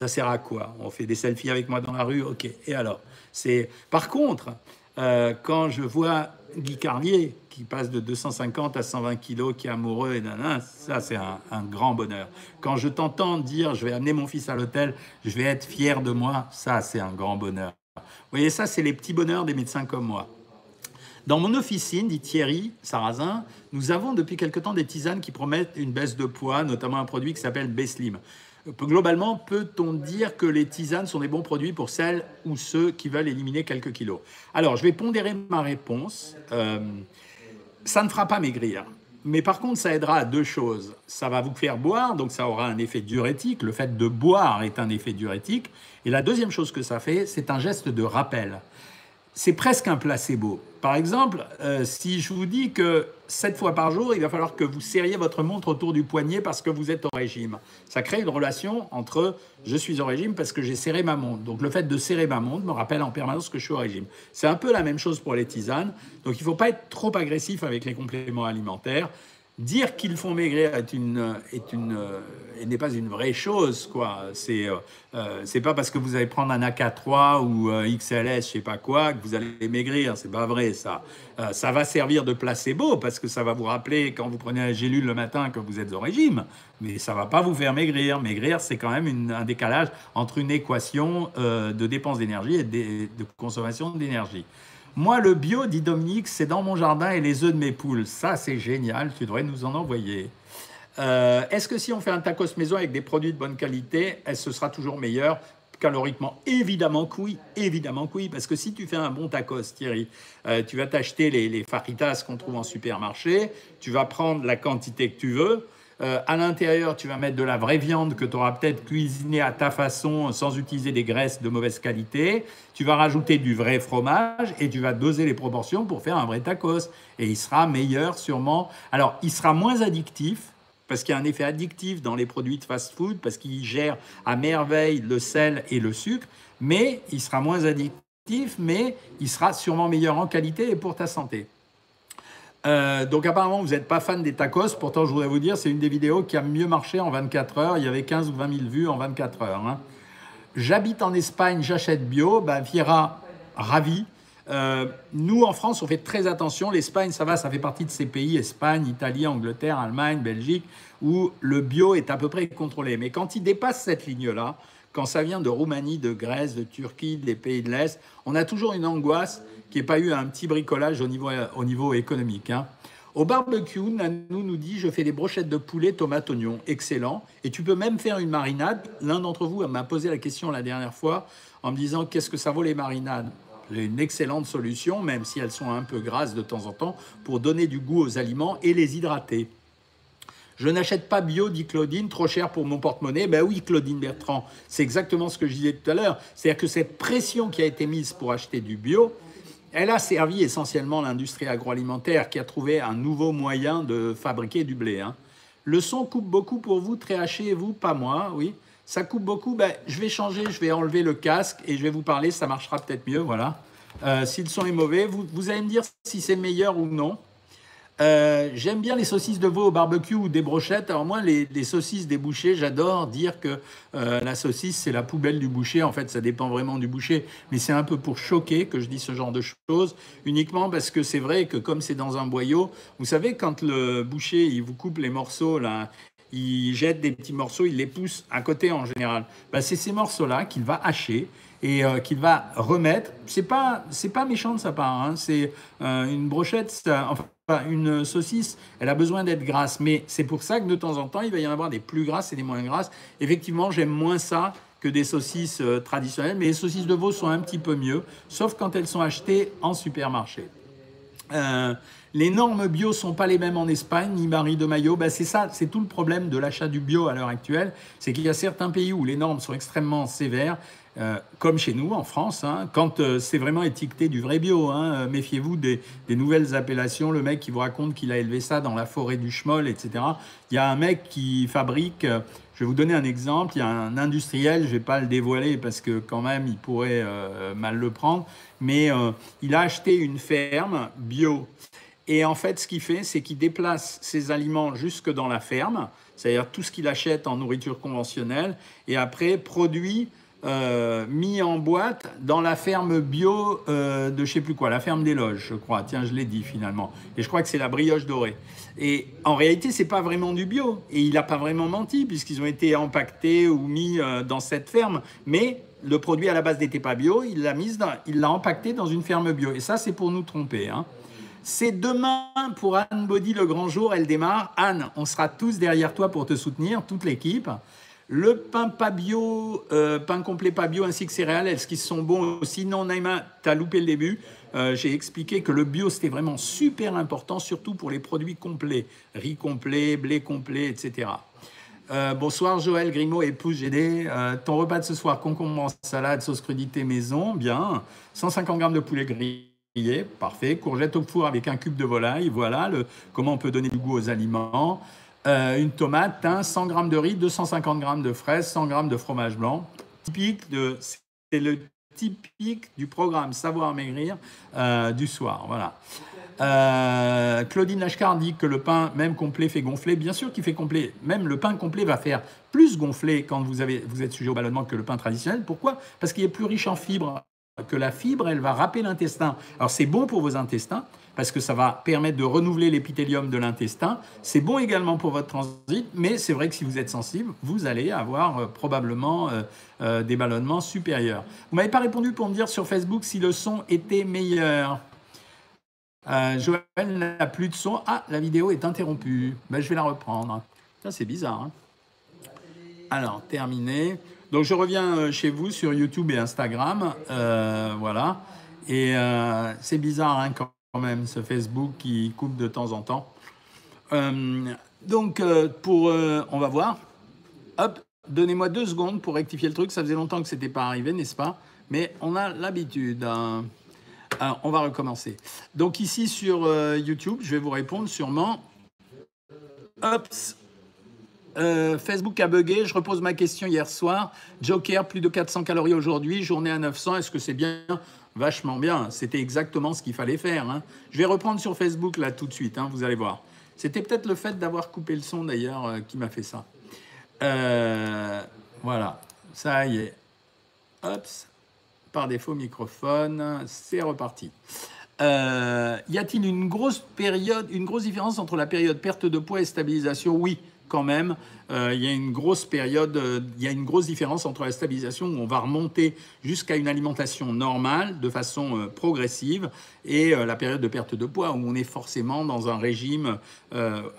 ça sert à quoi? On fait des selfies avec moi dans la rue, ok. Et alors? C'est par contre, euh, quand je vois Guy Carlier qui passe de 250 à 120 kilos, qui est amoureux et nanana, ça c'est un, un, grand bonheur. Quand je t'entends dire je vais amener mon fils à l'hôtel, je vais être fier de moi, ça c'est un grand bonheur. Vous voyez, ça c'est les petits bonheurs des médecins comme moi. Dans mon officine, dit Thierry Sarrazin, nous avons depuis quelque temps des tisanes qui promettent une baisse de poids, notamment un produit qui s'appelle B-Slim. Globalement, peut-on dire que les tisanes sont des bons produits pour celles ou ceux qui veulent éliminer quelques kilos? Alors, je vais pondérer ma réponse. Euh, ça ne fera pas maigrir. Mais par contre, ça aidera à deux choses. Ça va vous faire boire, donc ça aura un effet diurétique. Le fait de boire est un effet diurétique. Et la deuxième chose que ça fait, c'est un geste de rappel c'est presque un placebo. Par exemple, euh, si je vous dis que 7 fois par jour, il va falloir que vous serriez votre montre autour du poignet parce que vous êtes au régime. Ça crée une relation entre je suis au régime parce que j'ai serré ma montre. Donc le fait de serrer ma montre me rappelle en permanence que je suis au régime. C'est un peu la même chose pour les tisanes. Donc il ne faut pas être trop agressif avec les compléments alimentaires. Dire qu'ils font maigrir est une, est une, et n'est pas une vraie chose, quoi. C'est, euh, c'est pas parce que vous allez prendre un AK3 ou XLS, je sais pas quoi, que vous allez maigrir. C'est pas vrai, ça. Euh, ça va servir de placebo parce que ça va vous rappeler quand vous prenez la gélule le matin que vous êtes au régime, mais ça va pas vous faire maigrir. Maigrir, c'est quand même un décalage entre une équation euh, de dépense d'énergie et de consommation d'énergie. Moi, le bio, dit Dominique, c'est dans mon jardin et les œufs de mes poules. Ça, c'est génial, tu devrais nous en envoyer. Euh, est-ce que si on fait un tacos maison avec des produits de bonne qualité, ce sera toujours meilleur caloriquement? Évidemment que oui, évidemment oui, parce que si tu fais un bon tacos, Thierry, euh, tu vas t'acheter les faritas qu'on trouve en supermarché, tu vas prendre la quantité que tu veux, euh, à l'intérieur, tu vas mettre de la vraie viande que tu auras peut-être cuisinée à ta façon sans utiliser des graisses de mauvaise qualité. Tu vas rajouter du vrai fromage et tu vas doser les proportions pour faire un vrai tacos. Et il sera meilleur sûrement. Alors, il sera moins addictif parce qu'il y a un effet addictif dans les produits de fast-food, parce qu'il gère à merveille le sel et le sucre, mais il sera moins addictif, mais il sera sûrement meilleur en qualité et pour ta santé. Euh, donc apparemment, vous n'êtes pas fan des tacos. Pourtant, je voudrais vous dire, c'est une des vidéos qui a mieux marché en 24 heures. Il y avait 15 ou 20 000 vues en 24 heures. Hein. J'habite en Espagne, j'achète bio. Ben, Fiera, ravi. Euh, nous, en France, on fait très attention. L'Espagne, ça va, ça fait partie de ces pays, Espagne, Italie, Angleterre, Allemagne, Belgique, où le bio est à peu près contrôlé. Mais quand il dépasse cette ligne-là, quand ça vient de Roumanie, de Grèce, de Turquie, des pays de l'Est, on a toujours une angoisse qui n'ait pas eu un petit bricolage au niveau, au niveau économique. Hein. Au barbecue, Nanou nous dit Je fais des brochettes de poulet, tomates, oignons. Excellent. Et tu peux même faire une marinade. L'un d'entre vous m'a posé la question la dernière fois en me disant Qu'est-ce que ça vaut les marinades? Une excellente solution, même si elles sont un peu grasses de temps en temps, pour donner du goût aux aliments et les hydrater. Je n'achète pas bio, dit Claudine, trop cher pour mon porte-monnaie. Ben oui, Claudine Bertrand, c'est exactement ce que je disais tout à l'heure. C'est-à-dire que cette pression qui a été mise pour acheter du bio, elle a servi essentiellement l'industrie agroalimentaire qui a trouvé un nouveau moyen de fabriquer du blé. Hein. Le son coupe beaucoup pour vous, très haché, vous, pas moi, oui. Ça coupe beaucoup, ben, je vais changer, je vais enlever le casque et je vais vous parler, ça marchera peut-être mieux, voilà. Euh, si le son est mauvais, vous, vous allez me dire si c'est meilleur ou non. Euh, j'aime bien les saucisses de veau au barbecue ou des brochettes. Alors moi, les, saucisses des bouchers, j'adore dire que euh, la saucisse, c'est la poubelle du boucher. En fait, ça dépend vraiment du boucher. Mais c'est un peu pour choquer que je dis ce genre de choses, uniquement parce que c'est vrai que comme c'est dans un boyau, vous savez, quand le boucher, il vous coupe les morceaux, là, il jette des petits morceaux, il les pousse à côté en général. Ben, c'est ces morceaux-là qu'il va hacher et euh, qu'il va remettre. C'est pas c'est pas méchant de sa part. Hein. C'est une brochette. Ça, enfin, une saucisse, elle a besoin d'être grasse, mais c'est pour ça que de temps en temps, il va y en avoir des plus grasses et des moins grasses. Effectivement, j'aime moins ça que des saucisses euh, traditionnelles, mais les saucisses de veau sont un petit peu mieux, sauf quand elles sont achetées en supermarché. Euh, les normes bio sont pas les mêmes en Espagne, ni Marie de Maillot. Ben c'est ça, c'est tout le problème de l'achat du bio à l'heure actuelle. C'est qu'il y a certains pays où les normes sont extrêmement sévères. Euh, comme chez nous en France, hein, quand euh, c'est vraiment étiqueté du vrai bio. Hein, euh, méfiez-vous des, nouvelles appellations. Le mec qui vous raconte qu'il a élevé ça dans la forêt du Schmoll, etc. Il y a un mec qui fabrique. je vais vous donner un exemple. Il y a un industriel, je ne vais pas le dévoiler parce que quand même il pourrait mal le prendre, mais il a acheté une ferme bio. Et en fait, ce qu'il fait, c'est qu'il déplace ses aliments jusque dans la ferme, c'est-à-dire tout ce qu'il achète en nourriture conventionnelle, et après produit euh, mis en boîte dans la ferme bio euh, de je sais plus quoi, la ferme des loges, je crois. Tiens, je l'ai dit finalement. Et je crois que c'est la brioche dorée. Et en réalité, c'est pas vraiment du bio. Et il n'a pas vraiment menti puisqu'ils ont été empaquetés ou mis euh, dans cette ferme. Mais le produit à la base n'était pas bio. Il l'a mis, il l'a empaqueté dans une ferme bio. Et ça, c'est pour nous tromper. Hein. C'est demain pour Anne Body le grand jour. Elle démarre. Anne, on sera tous derrière toi pour te soutenir, toute l'équipe. Le pain pas bio, euh, pain complet pas bio ainsi que céréales, est-ce qu'ils sont bons Sinon, Naïma, tu as loupé le début. Euh, j'ai expliqué que le bio, c'était vraiment super important, surtout pour les produits complets. Riz complet, blé complet, etc. Euh, bonsoir Joël Grimaud, épouse GD. ton repas de ce soir, concombre en salade, sauce crudité maison, bien. 150 grammes de poulet grillé, parfait. Courgette au four avec un cube de volaille, voilà le, comment on peut donner du goût aux aliments. Euh, une tomate, 100 g de riz, 250 g de fraises, 100 g de fromage blanc. Typique de, c'est le typique du programme Savoir Maigrir euh, du soir. Voilà. Euh, Claudine Lachkar dit que le pain, même complet, fait gonfler. Bien sûr qu'il fait complet. Même le pain complet va faire plus gonfler quand vous, avez, vous êtes sujet au ballonnement que le pain traditionnel. Pourquoi? Parce qu'il est plus riche en fibres. Que la fibre, elle va râper l'intestin. Alors c'est bon pour vos intestins, parce que ça va permettre de renouveler l'épithélium de l'intestin. C'est bon également pour votre transit, mais c'est vrai que si vous êtes sensible, vous allez avoir euh, probablement euh, euh, des ballonnements supérieurs. Vous m'avez pas répondu pour me dire sur Facebook si le son était meilleur. Joël n'a plus de son. Ah, la vidéo est interrompue. Ben, je vais la reprendre. C'est bizarre. Hein. Alors, terminé. Donc, je reviens chez vous sur YouTube et Instagram. voilà. Et c'est bizarre hein, quand même, ce Facebook qui coupe de temps en temps. Euh, donc, euh, pour, euh, on va voir. Hop, donnez-moi deux secondes pour rectifier le truc. Ça faisait longtemps que ce n'était pas arrivé, n'est-ce pas? Mais on a l'habitude. Hein. On va recommencer. Donc ici sur YouTube, je vais vous répondre sûrement. Facebook a bugué. Je repose ma question hier soir. Joker, plus de 400 calories aujourd'hui, journée à 900. Est-ce que c'est bien? Vachement bien. C'était exactement ce qu'il fallait faire. Hein. Je vais reprendre sur Facebook là tout de suite, hein, vous allez voir. C'était peut-être le fait d'avoir coupé le son d'ailleurs euh, qui m'a fait ça. Euh, voilà, ça y est. Hop, par défaut microphone, c'est reparti. Euh, y a-t-il une grosse période, une grosse différence entre la période perte de poids et stabilisation? Oui, quand même, euh, il y a une grosse période, euh, il y a une grosse différence entre la stabilisation où on va remonter jusqu'à une alimentation normale de façon euh, progressive et la période de perte de poids où on est forcément dans un régime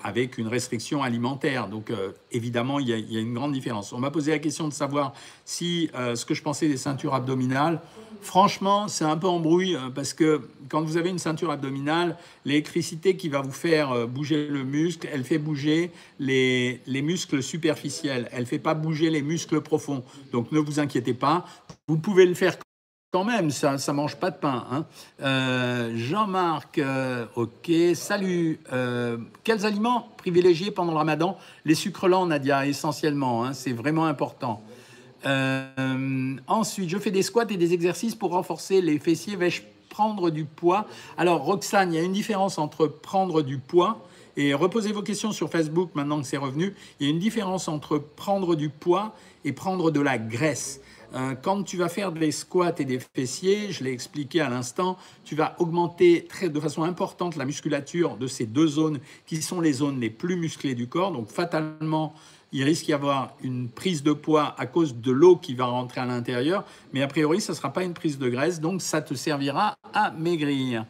avec une restriction alimentaire. Donc évidemment, il y, a, il y, a, une grande différence. On m'a posé la question de savoir si ce que je pensais des ceintures abdominales, Franchement, c'est un peu embrouille parce que quand vous avez une ceinture abdominale, l'électricité qui va vous faire bouger le muscle, elle fait bouger les, muscles superficiels. Elle ne fait pas bouger les muscles profonds. Donc ne vous inquiétez pas. Vous pouvez le faire quand même, ça ne mange pas de pain. Hein. Euh, Jean-Marc, ok, salut. quels aliments privilégiés pendant le ramadan? Les sucres lents, Nadia, essentiellement. Hein, c'est vraiment important. Euh, ensuite, je fais des squats et des exercices pour renforcer les fessiers. Vais-je prendre du poids? Alors, Roxane, il y a une différence entre prendre du poids et reposez vos questions sur Facebook maintenant que c'est revenu. Il y a une différence entre prendre du poids et prendre de la graisse. Euh, quand tu vas faire des squats et des fessiers, je l'ai expliqué à l'instant, tu vas augmenter très, de façon importante la musculature de ces deux zones qui sont les zones les plus musclées du corps. Donc fatalement, il risque d'y avoir une prise de poids à cause de l'eau qui va rentrer à l'intérieur, mais a priori, ça ne sera pas une prise de graisse, donc ça te servira à maigrir.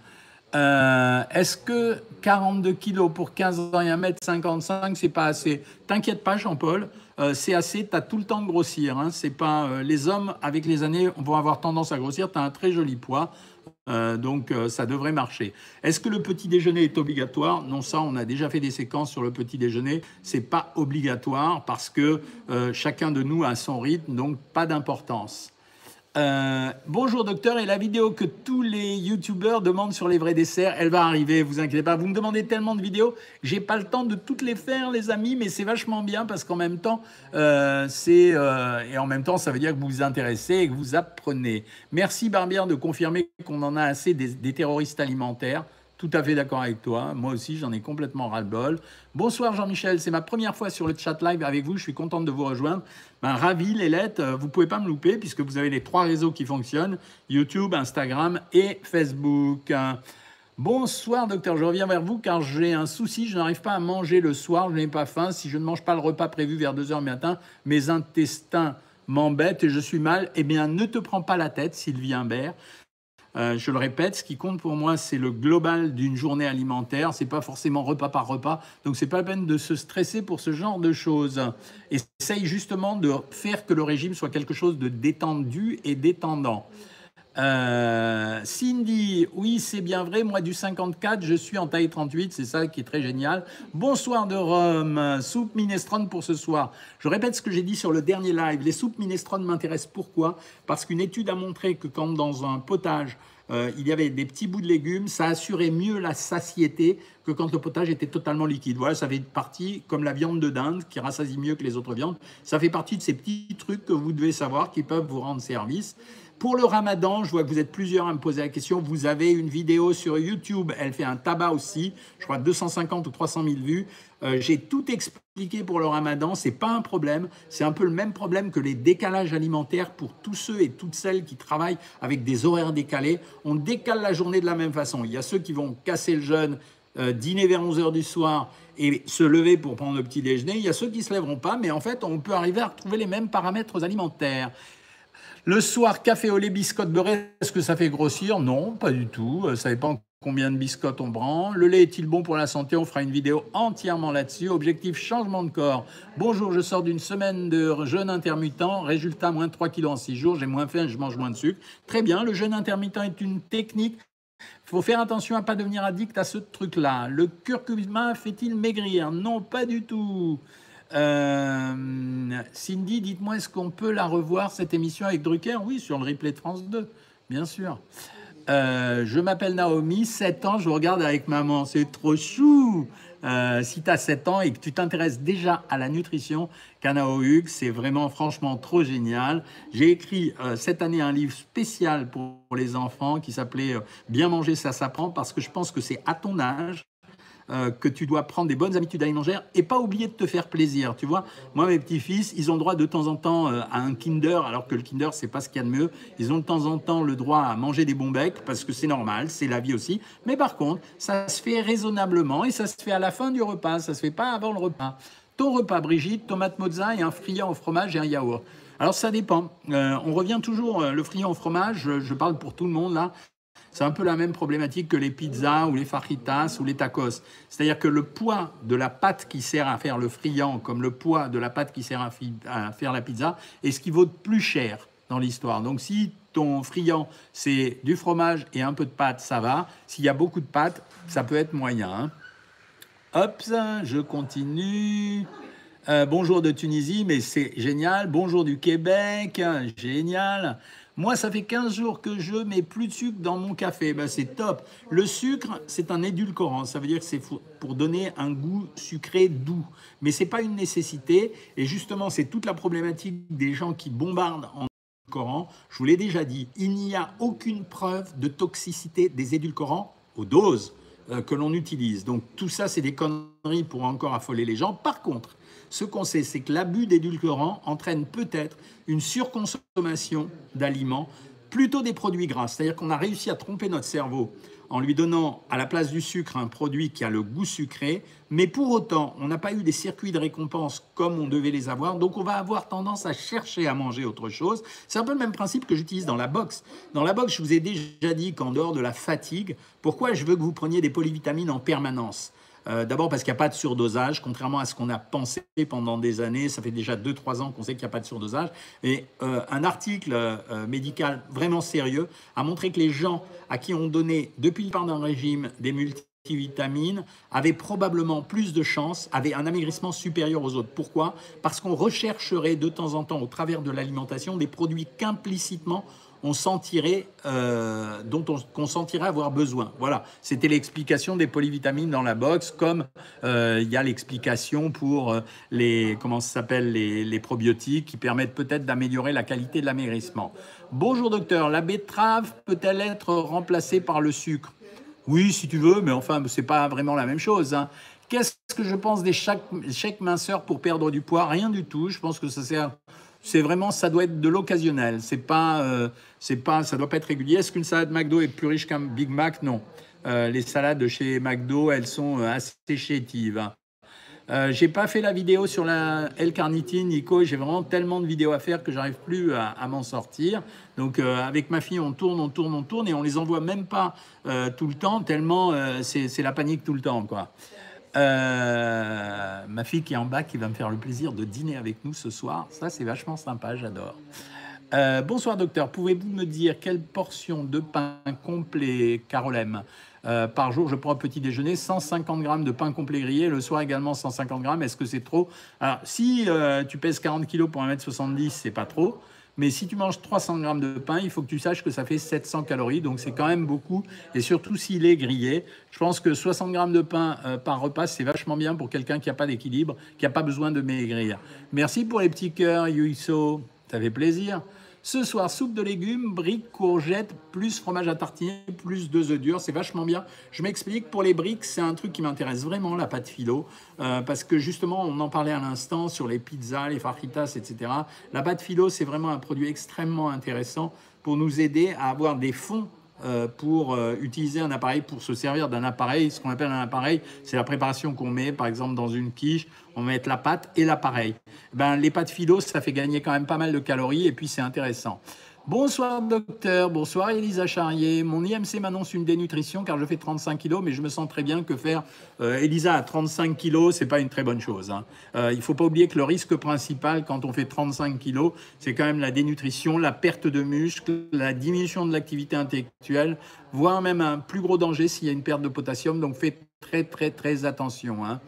Euh, est-ce que 42 kilos pour 15 ans et 1m55, c'est pas assez? T'inquiète pas, Jean-Paul, euh, c'est assez, tu as tout le temps de grossir. Hein. C'est pas, euh, les hommes, avec les années, vont avoir tendance à grossir, tu as un très joli poids. Donc ça devrait marcher. Est-ce que le petit déjeuner est obligatoire? Non, ça on a déjà fait des séquences sur le petit déjeuner. C'est pas obligatoire parce que chacun de nous a son rythme, donc pas d'importance. Euh, bonjour docteur, et la vidéo que tous les youtubeurs demandent sur les vrais desserts, elle va arriver, vous inquiétez pas. Vous me demandez tellement de vidéos, j'ai pas le temps de toutes les faire, les amis, mais c'est vachement bien parce qu'en même temps, euh, c'est euh, et en même temps, ça veut dire que vous vous intéressez et que vous apprenez. Merci Barbière de confirmer qu'on en a assez des terroristes alimentaires. Tout à fait d'accord avec toi. Moi aussi, j'en ai complètement ras-le-bol. Bonsoir Jean-Michel, c'est ma première fois sur le chat live avec vous. Je suis contente de vous rejoindre. Ben, ravi, Lélette. Euh, vous pouvez pas me louper puisque vous avez les trois réseaux qui fonctionnent YouTube, Instagram et Facebook. Bonsoir docteur, je reviens vers vous car j'ai un souci, je n'arrive pas à manger le soir, je n'ai pas faim. Si je ne mange pas le repas prévu vers 2h du matin, mes intestins m'embêtent et je suis mal. Eh bien, ne te prends pas la tête, Sylvie Imbert. Euh, je le répète, ce qui compte pour moi, c'est le global d'une journée alimentaire. C'est pas forcément repas par repas. Donc, c'est pas la peine de se stresser pour ce genre de choses. Essaye justement de faire que le régime soit quelque chose de détendu et détendant. Euh, Cindy, oui, c'est bien vrai. Moi, du 54, je suis en taille 38. C'est ça qui est très génial. Bonsoir de Rome. Soupe minestrone pour ce soir. Je répète ce que j'ai dit sur le dernier live. Les soupes minestrone m'intéressent. Pourquoi? Parce qu'une étude a montré que quand dans un potage, euh, il y avait des petits bouts de légumes, ça assurait mieux la satiété que quand le potage était totalement liquide. Voilà, ça fait partie, comme la viande de dinde, qui rassasie mieux que les autres viandes, ça fait partie de ces petits trucs que vous devez savoir qui peuvent vous rendre service. Pour le ramadan, je vois que vous êtes plusieurs à me poser la question. Vous avez une vidéo sur YouTube, elle fait un tabac aussi, je crois 250 ou 300 000 vues. Euh, j'ai tout expliqué pour le ramadan, c'est pas un problème. C'est un peu le même problème que les décalages alimentaires pour tous ceux et toutes celles qui travaillent avec des horaires décalés. On décale la journée de la même façon. Il y a ceux qui vont casser le jeûne, euh, dîner vers 11h du soir et se lever pour prendre le petit déjeuner. Il y a ceux qui ne se lèveront pas, mais en fait, on peut arriver à retrouver les mêmes paramètres alimentaires. Le soir, café au lait, biscotte beurré, est-ce que ça fait grossir? Non, pas du tout. Euh, ça dépend combien de biscottes on prend. Le lait est-il bon pour la santé? On fera une vidéo entièrement là-dessus. Objectif changement de corps. Bonjour, je sors d'une semaine de jeûne intermittent. Résultat, moins 3 kilos en 6 jours. J'ai moins faim, je mange moins de sucre. Très bien, le jeûne intermittent est une technique. Il faut faire attention à ne pas devenir addict à ce truc-là. Le curcuma fait-il maigrir? Non, pas du tout. Euh, Cindy, dites-moi, est-ce qu'on peut la revoir, cette émission avec Drucker? Oui, sur le replay de France 2, bien sûr. Euh, je m'appelle Naomi, 7 ans, je regarde avec maman, c'est trop chou euh, Si tu as 7 ans et que tu t'intéresses déjà à la nutrition, Canao Hugues, c'est vraiment franchement trop génial. J'ai écrit cette année un livre spécial pour les enfants qui s'appelait Bien manger, ça s'apprend, parce que je pense que c'est à ton âge euh, que tu dois prendre des bonnes habitudes alimentaires et pas oublier de te faire plaisir. Tu vois, moi, mes petits-fils, ils ont droit de temps en temps euh, à un Kinder, alors que le Kinder, c'est pas ce qu'il y a de mieux. Ils ont de temps en temps le droit à manger des bons becs parce que c'est normal, c'est la vie aussi. Mais par contre, ça se fait raisonnablement et ça se fait à la fin du repas, ça se fait pas avant le repas. Ton repas, Brigitte, tomate mozza et un friand au fromage et un yaourt. Alors ça dépend. Euh, on revient toujours, le friand au fromage, je, parle pour tout le monde là, c'est un peu la même problématique que les pizzas ou les fajitas ou les tacos. C'est-à-dire que le poids de la pâte qui sert à faire le friand, comme le poids de la pâte qui sert à, faire la pizza, est ce qui vaut plus cher dans l'histoire. Donc si ton friand, c'est du fromage et un peu de pâte, ça va. S'il y a beaucoup de pâte, ça peut être moyen. Hein. Hop, je continue. Euh, bonjour de Tunisie, mais c'est génial. Bonjour du Québec, génial. Moi, ça fait 15 jours que je mets plus de sucre dans mon café. Ben, c'est top. Le sucre, c'est un édulcorant. Ça veut dire que c'est pour donner un goût sucré doux. Mais ce n'est pas une nécessité. Et justement, c'est toute la problématique des gens qui bombardent en édulcorants. Je vous l'ai déjà dit, il n'y a aucune preuve de toxicité des édulcorants aux doses euh, que l'on utilise. Donc tout ça, c'est des conneries pour encore affoler les gens. Par contre, ce qu'on sait, c'est que l'abus d'édulcorants entraîne peut-être une surconsommation d'aliments, plutôt des produits gras. C'est-à-dire qu'on a réussi à tromper notre cerveau en lui donnant à la place du sucre un produit qui a le goût sucré, mais pour autant, on n'a pas eu des circuits de récompense comme on devait les avoir, donc on va avoir tendance à chercher à manger autre chose. C'est un peu le même principe que j'utilise dans la boxe. Dans la boxe, je vous ai déjà dit qu'en dehors de la fatigue, pourquoi je veux que vous preniez des polyvitamines en permanence? Euh, d'abord parce qu'il n'y a pas de surdosage, contrairement à ce qu'on a pensé pendant des années. Ça fait déjà 2-3 ans qu'on sait qu'il n'y a pas de surdosage. Et euh, un article euh, médical vraiment sérieux a montré que les gens à qui on donnait, depuis le part d'un régime, des multi multivitamines avaient probablement plus de chances, avaient un amaigrissement supérieur aux autres. Pourquoi? Parce qu'on rechercherait de temps en temps, au travers de l'alimentation, des produits qu'implicitement on sentirait, euh, dont on, sentirait avoir besoin. Voilà, c'était l'explication des polyvitamines dans la box, comme euh, il y a l'explication pour euh, les, comment s'appelle, les, probiotiques qui permettent peut-être d'améliorer la qualité de l'amaigrissement. Bonjour docteur, la betterave peut-elle être remplacée par le sucre? Oui, si tu veux, mais enfin, c'est pas vraiment la même chose. hein. Qu'est-ce que je pense des chèques, chèques minceurs pour perdre du poids? Rien du tout. Je pense que ça sert. C'est vraiment, ça doit être de l'occasionnel. C'est pas, euh, c'est pas, ça doit pas être régulier. Est-ce qu'une salade McDo est plus riche qu'un Big Mac? Non. Euh, les salades de chez McDo, elles sont euh, assez chétives. j'ai pas fait la vidéo sur la L-carnitine, Nico. J'ai vraiment tellement de vidéos à faire que j'arrive plus à, m'en sortir. Donc avec ma fille, on tourne, on tourne, on tourne et on les envoie même pas tout le temps, tellement c'est la panique tout le temps, quoi. Euh, ma fille qui est en bas, qui va me faire le plaisir de dîner avec nous ce soir. Ça, c'est vachement sympa, j'adore. Euh, bonsoir docteur, pouvez-vous me dire quelle portion de pain complet, Carolem, euh, par jour je prends au petit déjeuner 150 grammes de pain complet grillé, le soir également 150 grammes, est-ce que c'est trop? Alors si tu pèses 40 kilos pour 1m70, c'est pas trop. Mais si tu manges 300 grammes de pain, il faut que tu saches que ça fait 700 calories, donc c'est quand même beaucoup. Et surtout s'il est grillé, je pense que 60 grammes de pain euh, par repas, c'est vachement bien pour quelqu'un qui n'a pas d'équilibre, qui n'a pas besoin de maigrir. Merci pour les petits cœurs, Yuiso, ça fait plaisir. Ce soir, soupe de légumes, briques, courgettes, plus fromage à tartiner, plus deux œufs durs, c'est vachement bien. Je m'explique, pour les briques, c'est un truc qui m'intéresse vraiment, la pâte philo, euh, parce que justement, on en parlait à l'instant sur les pizzas, les fajitas, etc. La pâte philo, c'est vraiment un produit extrêmement intéressant pour nous aider à avoir des fonds pour euh, utiliser un appareil, pour se servir d'un appareil. Ce qu'on appelle un appareil, c'est la préparation qu'on met, par exemple, dans une quiche. On met la pâte et l'appareil. Ben, les pâtes philo, ça fait gagner quand même pas mal de calories et puis c'est intéressant. Bonsoir docteur, bonsoir Elisa Charrier. Mon IMC m'annonce une dénutrition car je fais 35 kilos, mais je me sens très bien que faire euh, Elisa à 35 kilos, c'est pas une très bonne chose. hein. Euh, il faut pas oublier que le risque principal quand on fait 35 kilos, c'est quand même la dénutrition, la perte de muscles, la diminution de l'activité intellectuelle, voire même un plus gros danger s'il y a une perte de potassium. Donc faites très très très attention. hein.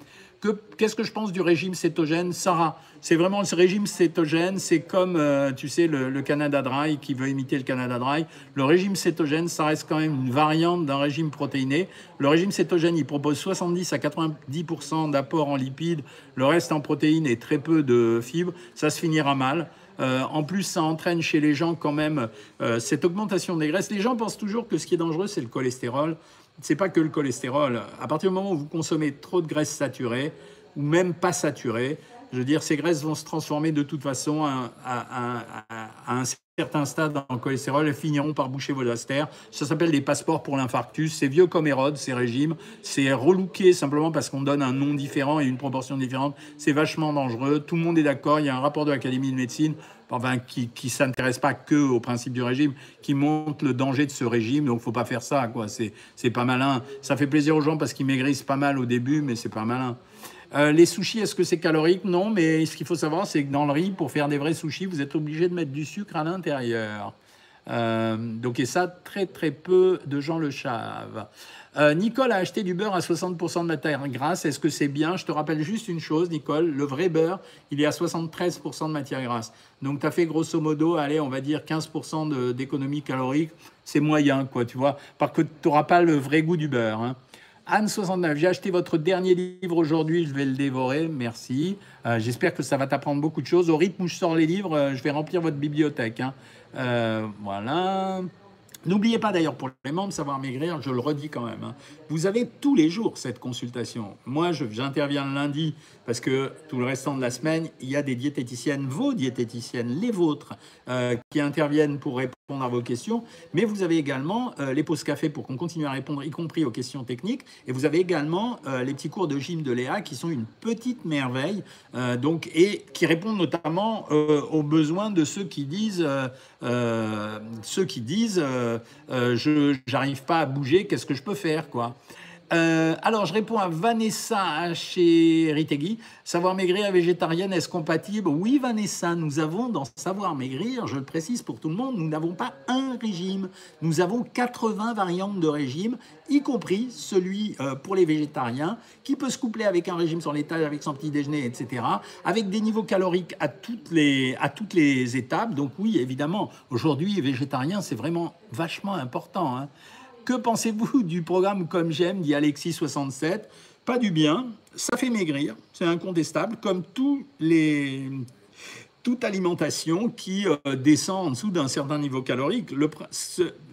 Que- Qu'est-ce que je pense du régime cétogène Sarah, c'est vraiment ce régime cétogène, c'est comme, euh, tu sais, le, le Canada Dry qui veut imiter le Canada Dry. Le régime cétogène, ça reste quand même une variante d'un régime protéiné. Le régime cétogène, il propose 70 à 90% d'apport en lipides, le reste en protéines et très peu de fibres. Ça se finira mal. Euh, en plus, ça entraîne chez les gens quand même euh, cette augmentation des graisses. Les gens pensent toujours que ce qui est dangereux, c'est le cholestérol. C'est pas que le cholestérol. À partir du moment où vous consommez trop de graisses saturées, ou même pas saturées, je veux dire, ces graisses vont se transformer de toute façon à, à- un certain stade en cholestérol finiront par boucher vos astères. Ça s'appelle des passeports pour l'infarctus. C'est vieux comme Hérode, ces régimes. C'est relooké simplement parce qu'on donne un nom différent et une proportion différente. C'est vachement dangereux. Tout le monde est d'accord. Il y a un rapport de l'Académie de médecine qui ne s'intéresse pas que au principe du régime, qui montre le danger de ce régime. Donc, faut pas faire ça. quoi. C'est pas malin. Ça fait plaisir aux gens parce qu'ils maigrissent pas mal au début, mais c'est pas malin. Euh, les sushis, est-ce que c'est calorique? Non, mais ce qu'il faut savoir, c'est que dans le riz, pour faire des vrais sushis, vous êtes obligé de mettre du sucre à l'intérieur. Euh, donc, et ça, très très peu de gens le savent. Euh, Nicole a acheté du beurre à 60% de matière grasse. Est-ce que c'est bien? Je te rappelle juste une chose, Nicole. Le vrai beurre, il est à 73% de matière grasse. Donc, tu as fait grosso modo, allez, on va dire 15% de- d'économie calorique. C'est moyen, quoi, tu vois? Parce que tu n'auras pas le vrai goût du beurre. hein. Anne69, j'ai acheté votre dernier livre aujourd'hui, je vais le dévorer, merci. Euh, J'espère que ça va t'apprendre beaucoup de choses. Au rythme où je sors les livres, euh, je vais remplir votre bibliothèque. hein. Euh, voilà. N'oubliez pas d'ailleurs pour les membres Savoir Maigrir, je le redis quand même, hein, vous avez tous les jours cette consultation. Moi, j'interviens le lundi parce que tout le restant de la semaine, il y a des diététiciennes, vos diététiciennes, les vôtres, euh, qui interviennent pour répondre à vos questions. Mais vous avez également euh, les pauses café pour qu'on continue à répondre, y compris aux questions techniques. Et vous avez également euh, les petits cours de gym de Léa qui sont une petite merveille, donc, et qui répondent notamment aux besoins de ceux qui disent, ceux qui disent, je j'arrive pas à bouger, qu'est-ce que je peux faire, quoi. Euh, alors, je réponds à Vanessa chez Ritegui. Savoir maigrir et végétarienne, est-ce compatible? Oui, Vanessa, nous avons dans Savoir maigrir, je le précise pour tout le monde, nous n'avons pas un régime. Nous avons 80 variantes de régime, y compris celui euh, pour les végétariens, qui peut se coupler avec un régime sur l'étage, avec son petit déjeuner, etc., avec des niveaux caloriques à toutes les, à toutes les étapes. Donc oui, évidemment, aujourd'hui, végétarien, c'est vraiment vachement important. Hein. Que pensez-vous du programme Comme J'aime dit Alexis67 Pas du bien, ça fait maigrir, c'est incontestable, comme tous les, toute alimentation qui euh, descend en dessous d'un certain niveau calorique. Le,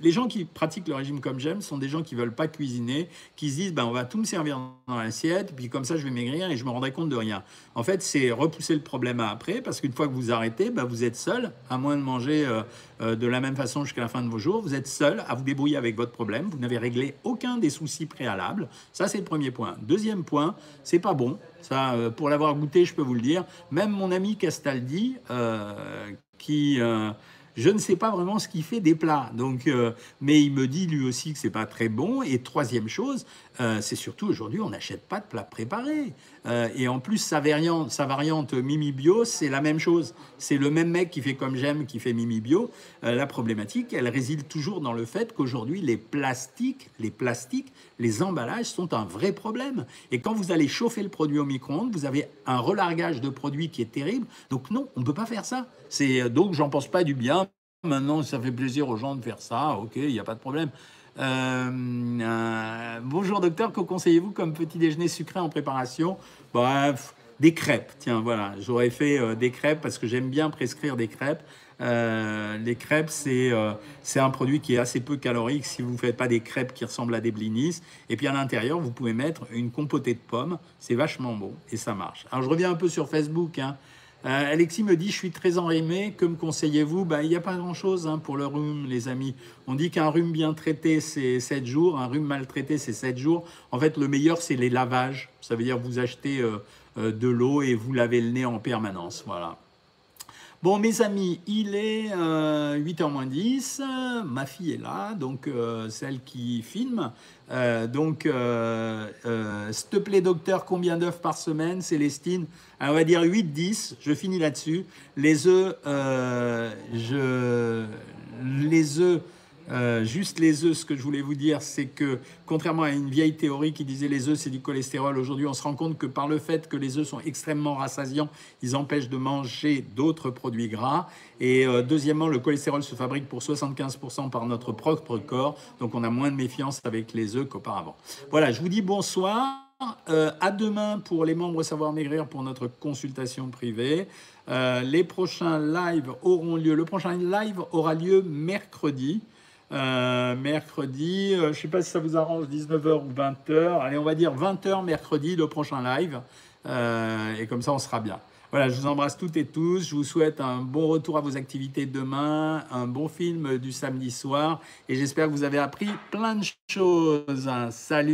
les gens qui pratiquent le régime comme j'aime sont des gens qui veulent pas cuisiner, qui se disent ben, on va tout me servir dans l'assiette, puis comme ça je vais maigrir et je me rendrai compte de rien. En fait, c'est repousser le problème à après, parce qu'une fois que vous arrêtez, ben, vous êtes seul, à moins de manger euh, euh, de la même façon jusqu'à la fin de vos jours, vous êtes seul à vous débrouiller avec votre problème, vous n'avez réglé aucun des soucis préalables. Ça, c'est le premier point. Deuxième point, c'est pas bon, ça, euh, pour l'avoir goûté, je peux vous le dire. Même mon ami Castaldi, euh, qui je ne sais pas vraiment ce qu'il fait des plats. Donc, mais il me dit lui aussi que c'est pas très bon. Et troisième chose, c'est surtout aujourd'hui, on n'achète pas de plats préparés. Euh, et en plus, sa variante, sa variante Mimi Bio, c'est la même chose. C'est le même mec qui fait comme j'aime, qui fait Mimi Bio. Euh, la problématique, elle réside toujours dans le fait qu'aujourd'hui, les plastiques, les plastiques, les emballages sont un vrai problème. Et quand vous allez chauffer le produit au micro-ondes, vous avez un relargage de produits qui est terrible. Donc non, on ne peut pas faire ça. C'est donc j'en pense pas du bien. Maintenant, ça fait plaisir aux gens de faire ça. Ok, il n'y a pas de problème. Euh, euh, bonjour docteur, que conseillez-vous comme petit déjeuner sucré en préparation? Bref, des crêpes. Tiens, voilà, j'aurais fait euh, des crêpes parce que j'aime bien prescrire des crêpes. les crêpes, c'est c'est un produit qui est assez peu calorique si vous ne faites pas des crêpes qui ressemblent à des blinis. Et puis à l'intérieur, vous pouvez mettre une compotée de pommes. C'est vachement bon et ça marche. Alors je reviens un peu sur Facebook. Hein. Euh, Alexis me dit, je suis très enrhumé, que me conseillez-vous? Ben, Il n'y a pas grand-chose hein, pour le rhume, les amis. On dit qu'un rhume bien traité, c'est 7 jours, un rhume mal traité, c'est 7 jours. En fait, le meilleur, c'est les lavages. Ça veut dire vous achetez euh, euh, de l'eau et vous lavez le nez en permanence. Voilà. Bon, mes amis, il est 8h moins 10. Ma fille est là, donc celle qui filme. donc, s'il te plaît, docteur, combien d'œufs par semaine Célestine? Ah, on va dire 8-10, je finis là-dessus. Les œufs, euh, je, les œufs, euh, juste les œufs, ce que je voulais vous dire, c'est que contrairement à une vieille théorie qui disait les œufs c'est du cholestérol, aujourd'hui on se rend compte que par le fait que les œufs sont extrêmement rassasiants, ils empêchent de manger d'autres produits gras. Et euh, deuxièmement, le cholestérol se fabrique pour 75% par notre propre corps, donc on a moins de méfiance avec les œufs qu'auparavant. Voilà, je vous dis bonsoir. Euh, à demain pour les membres Savoir Maigrir pour notre consultation privée. Les prochains lives auront lieu. Le prochain live aura lieu mercredi. Euh, mercredi, je ne sais pas si ça vous arrange, 19h ou 20h. Allez, on va dire 20h mercredi, le prochain live. et comme ça, on sera bien. Voilà, je vous embrasse toutes et tous. Je vous souhaite un bon retour à vos activités demain, un bon film du samedi soir. Et j'espère que vous avez appris plein de choses. Salut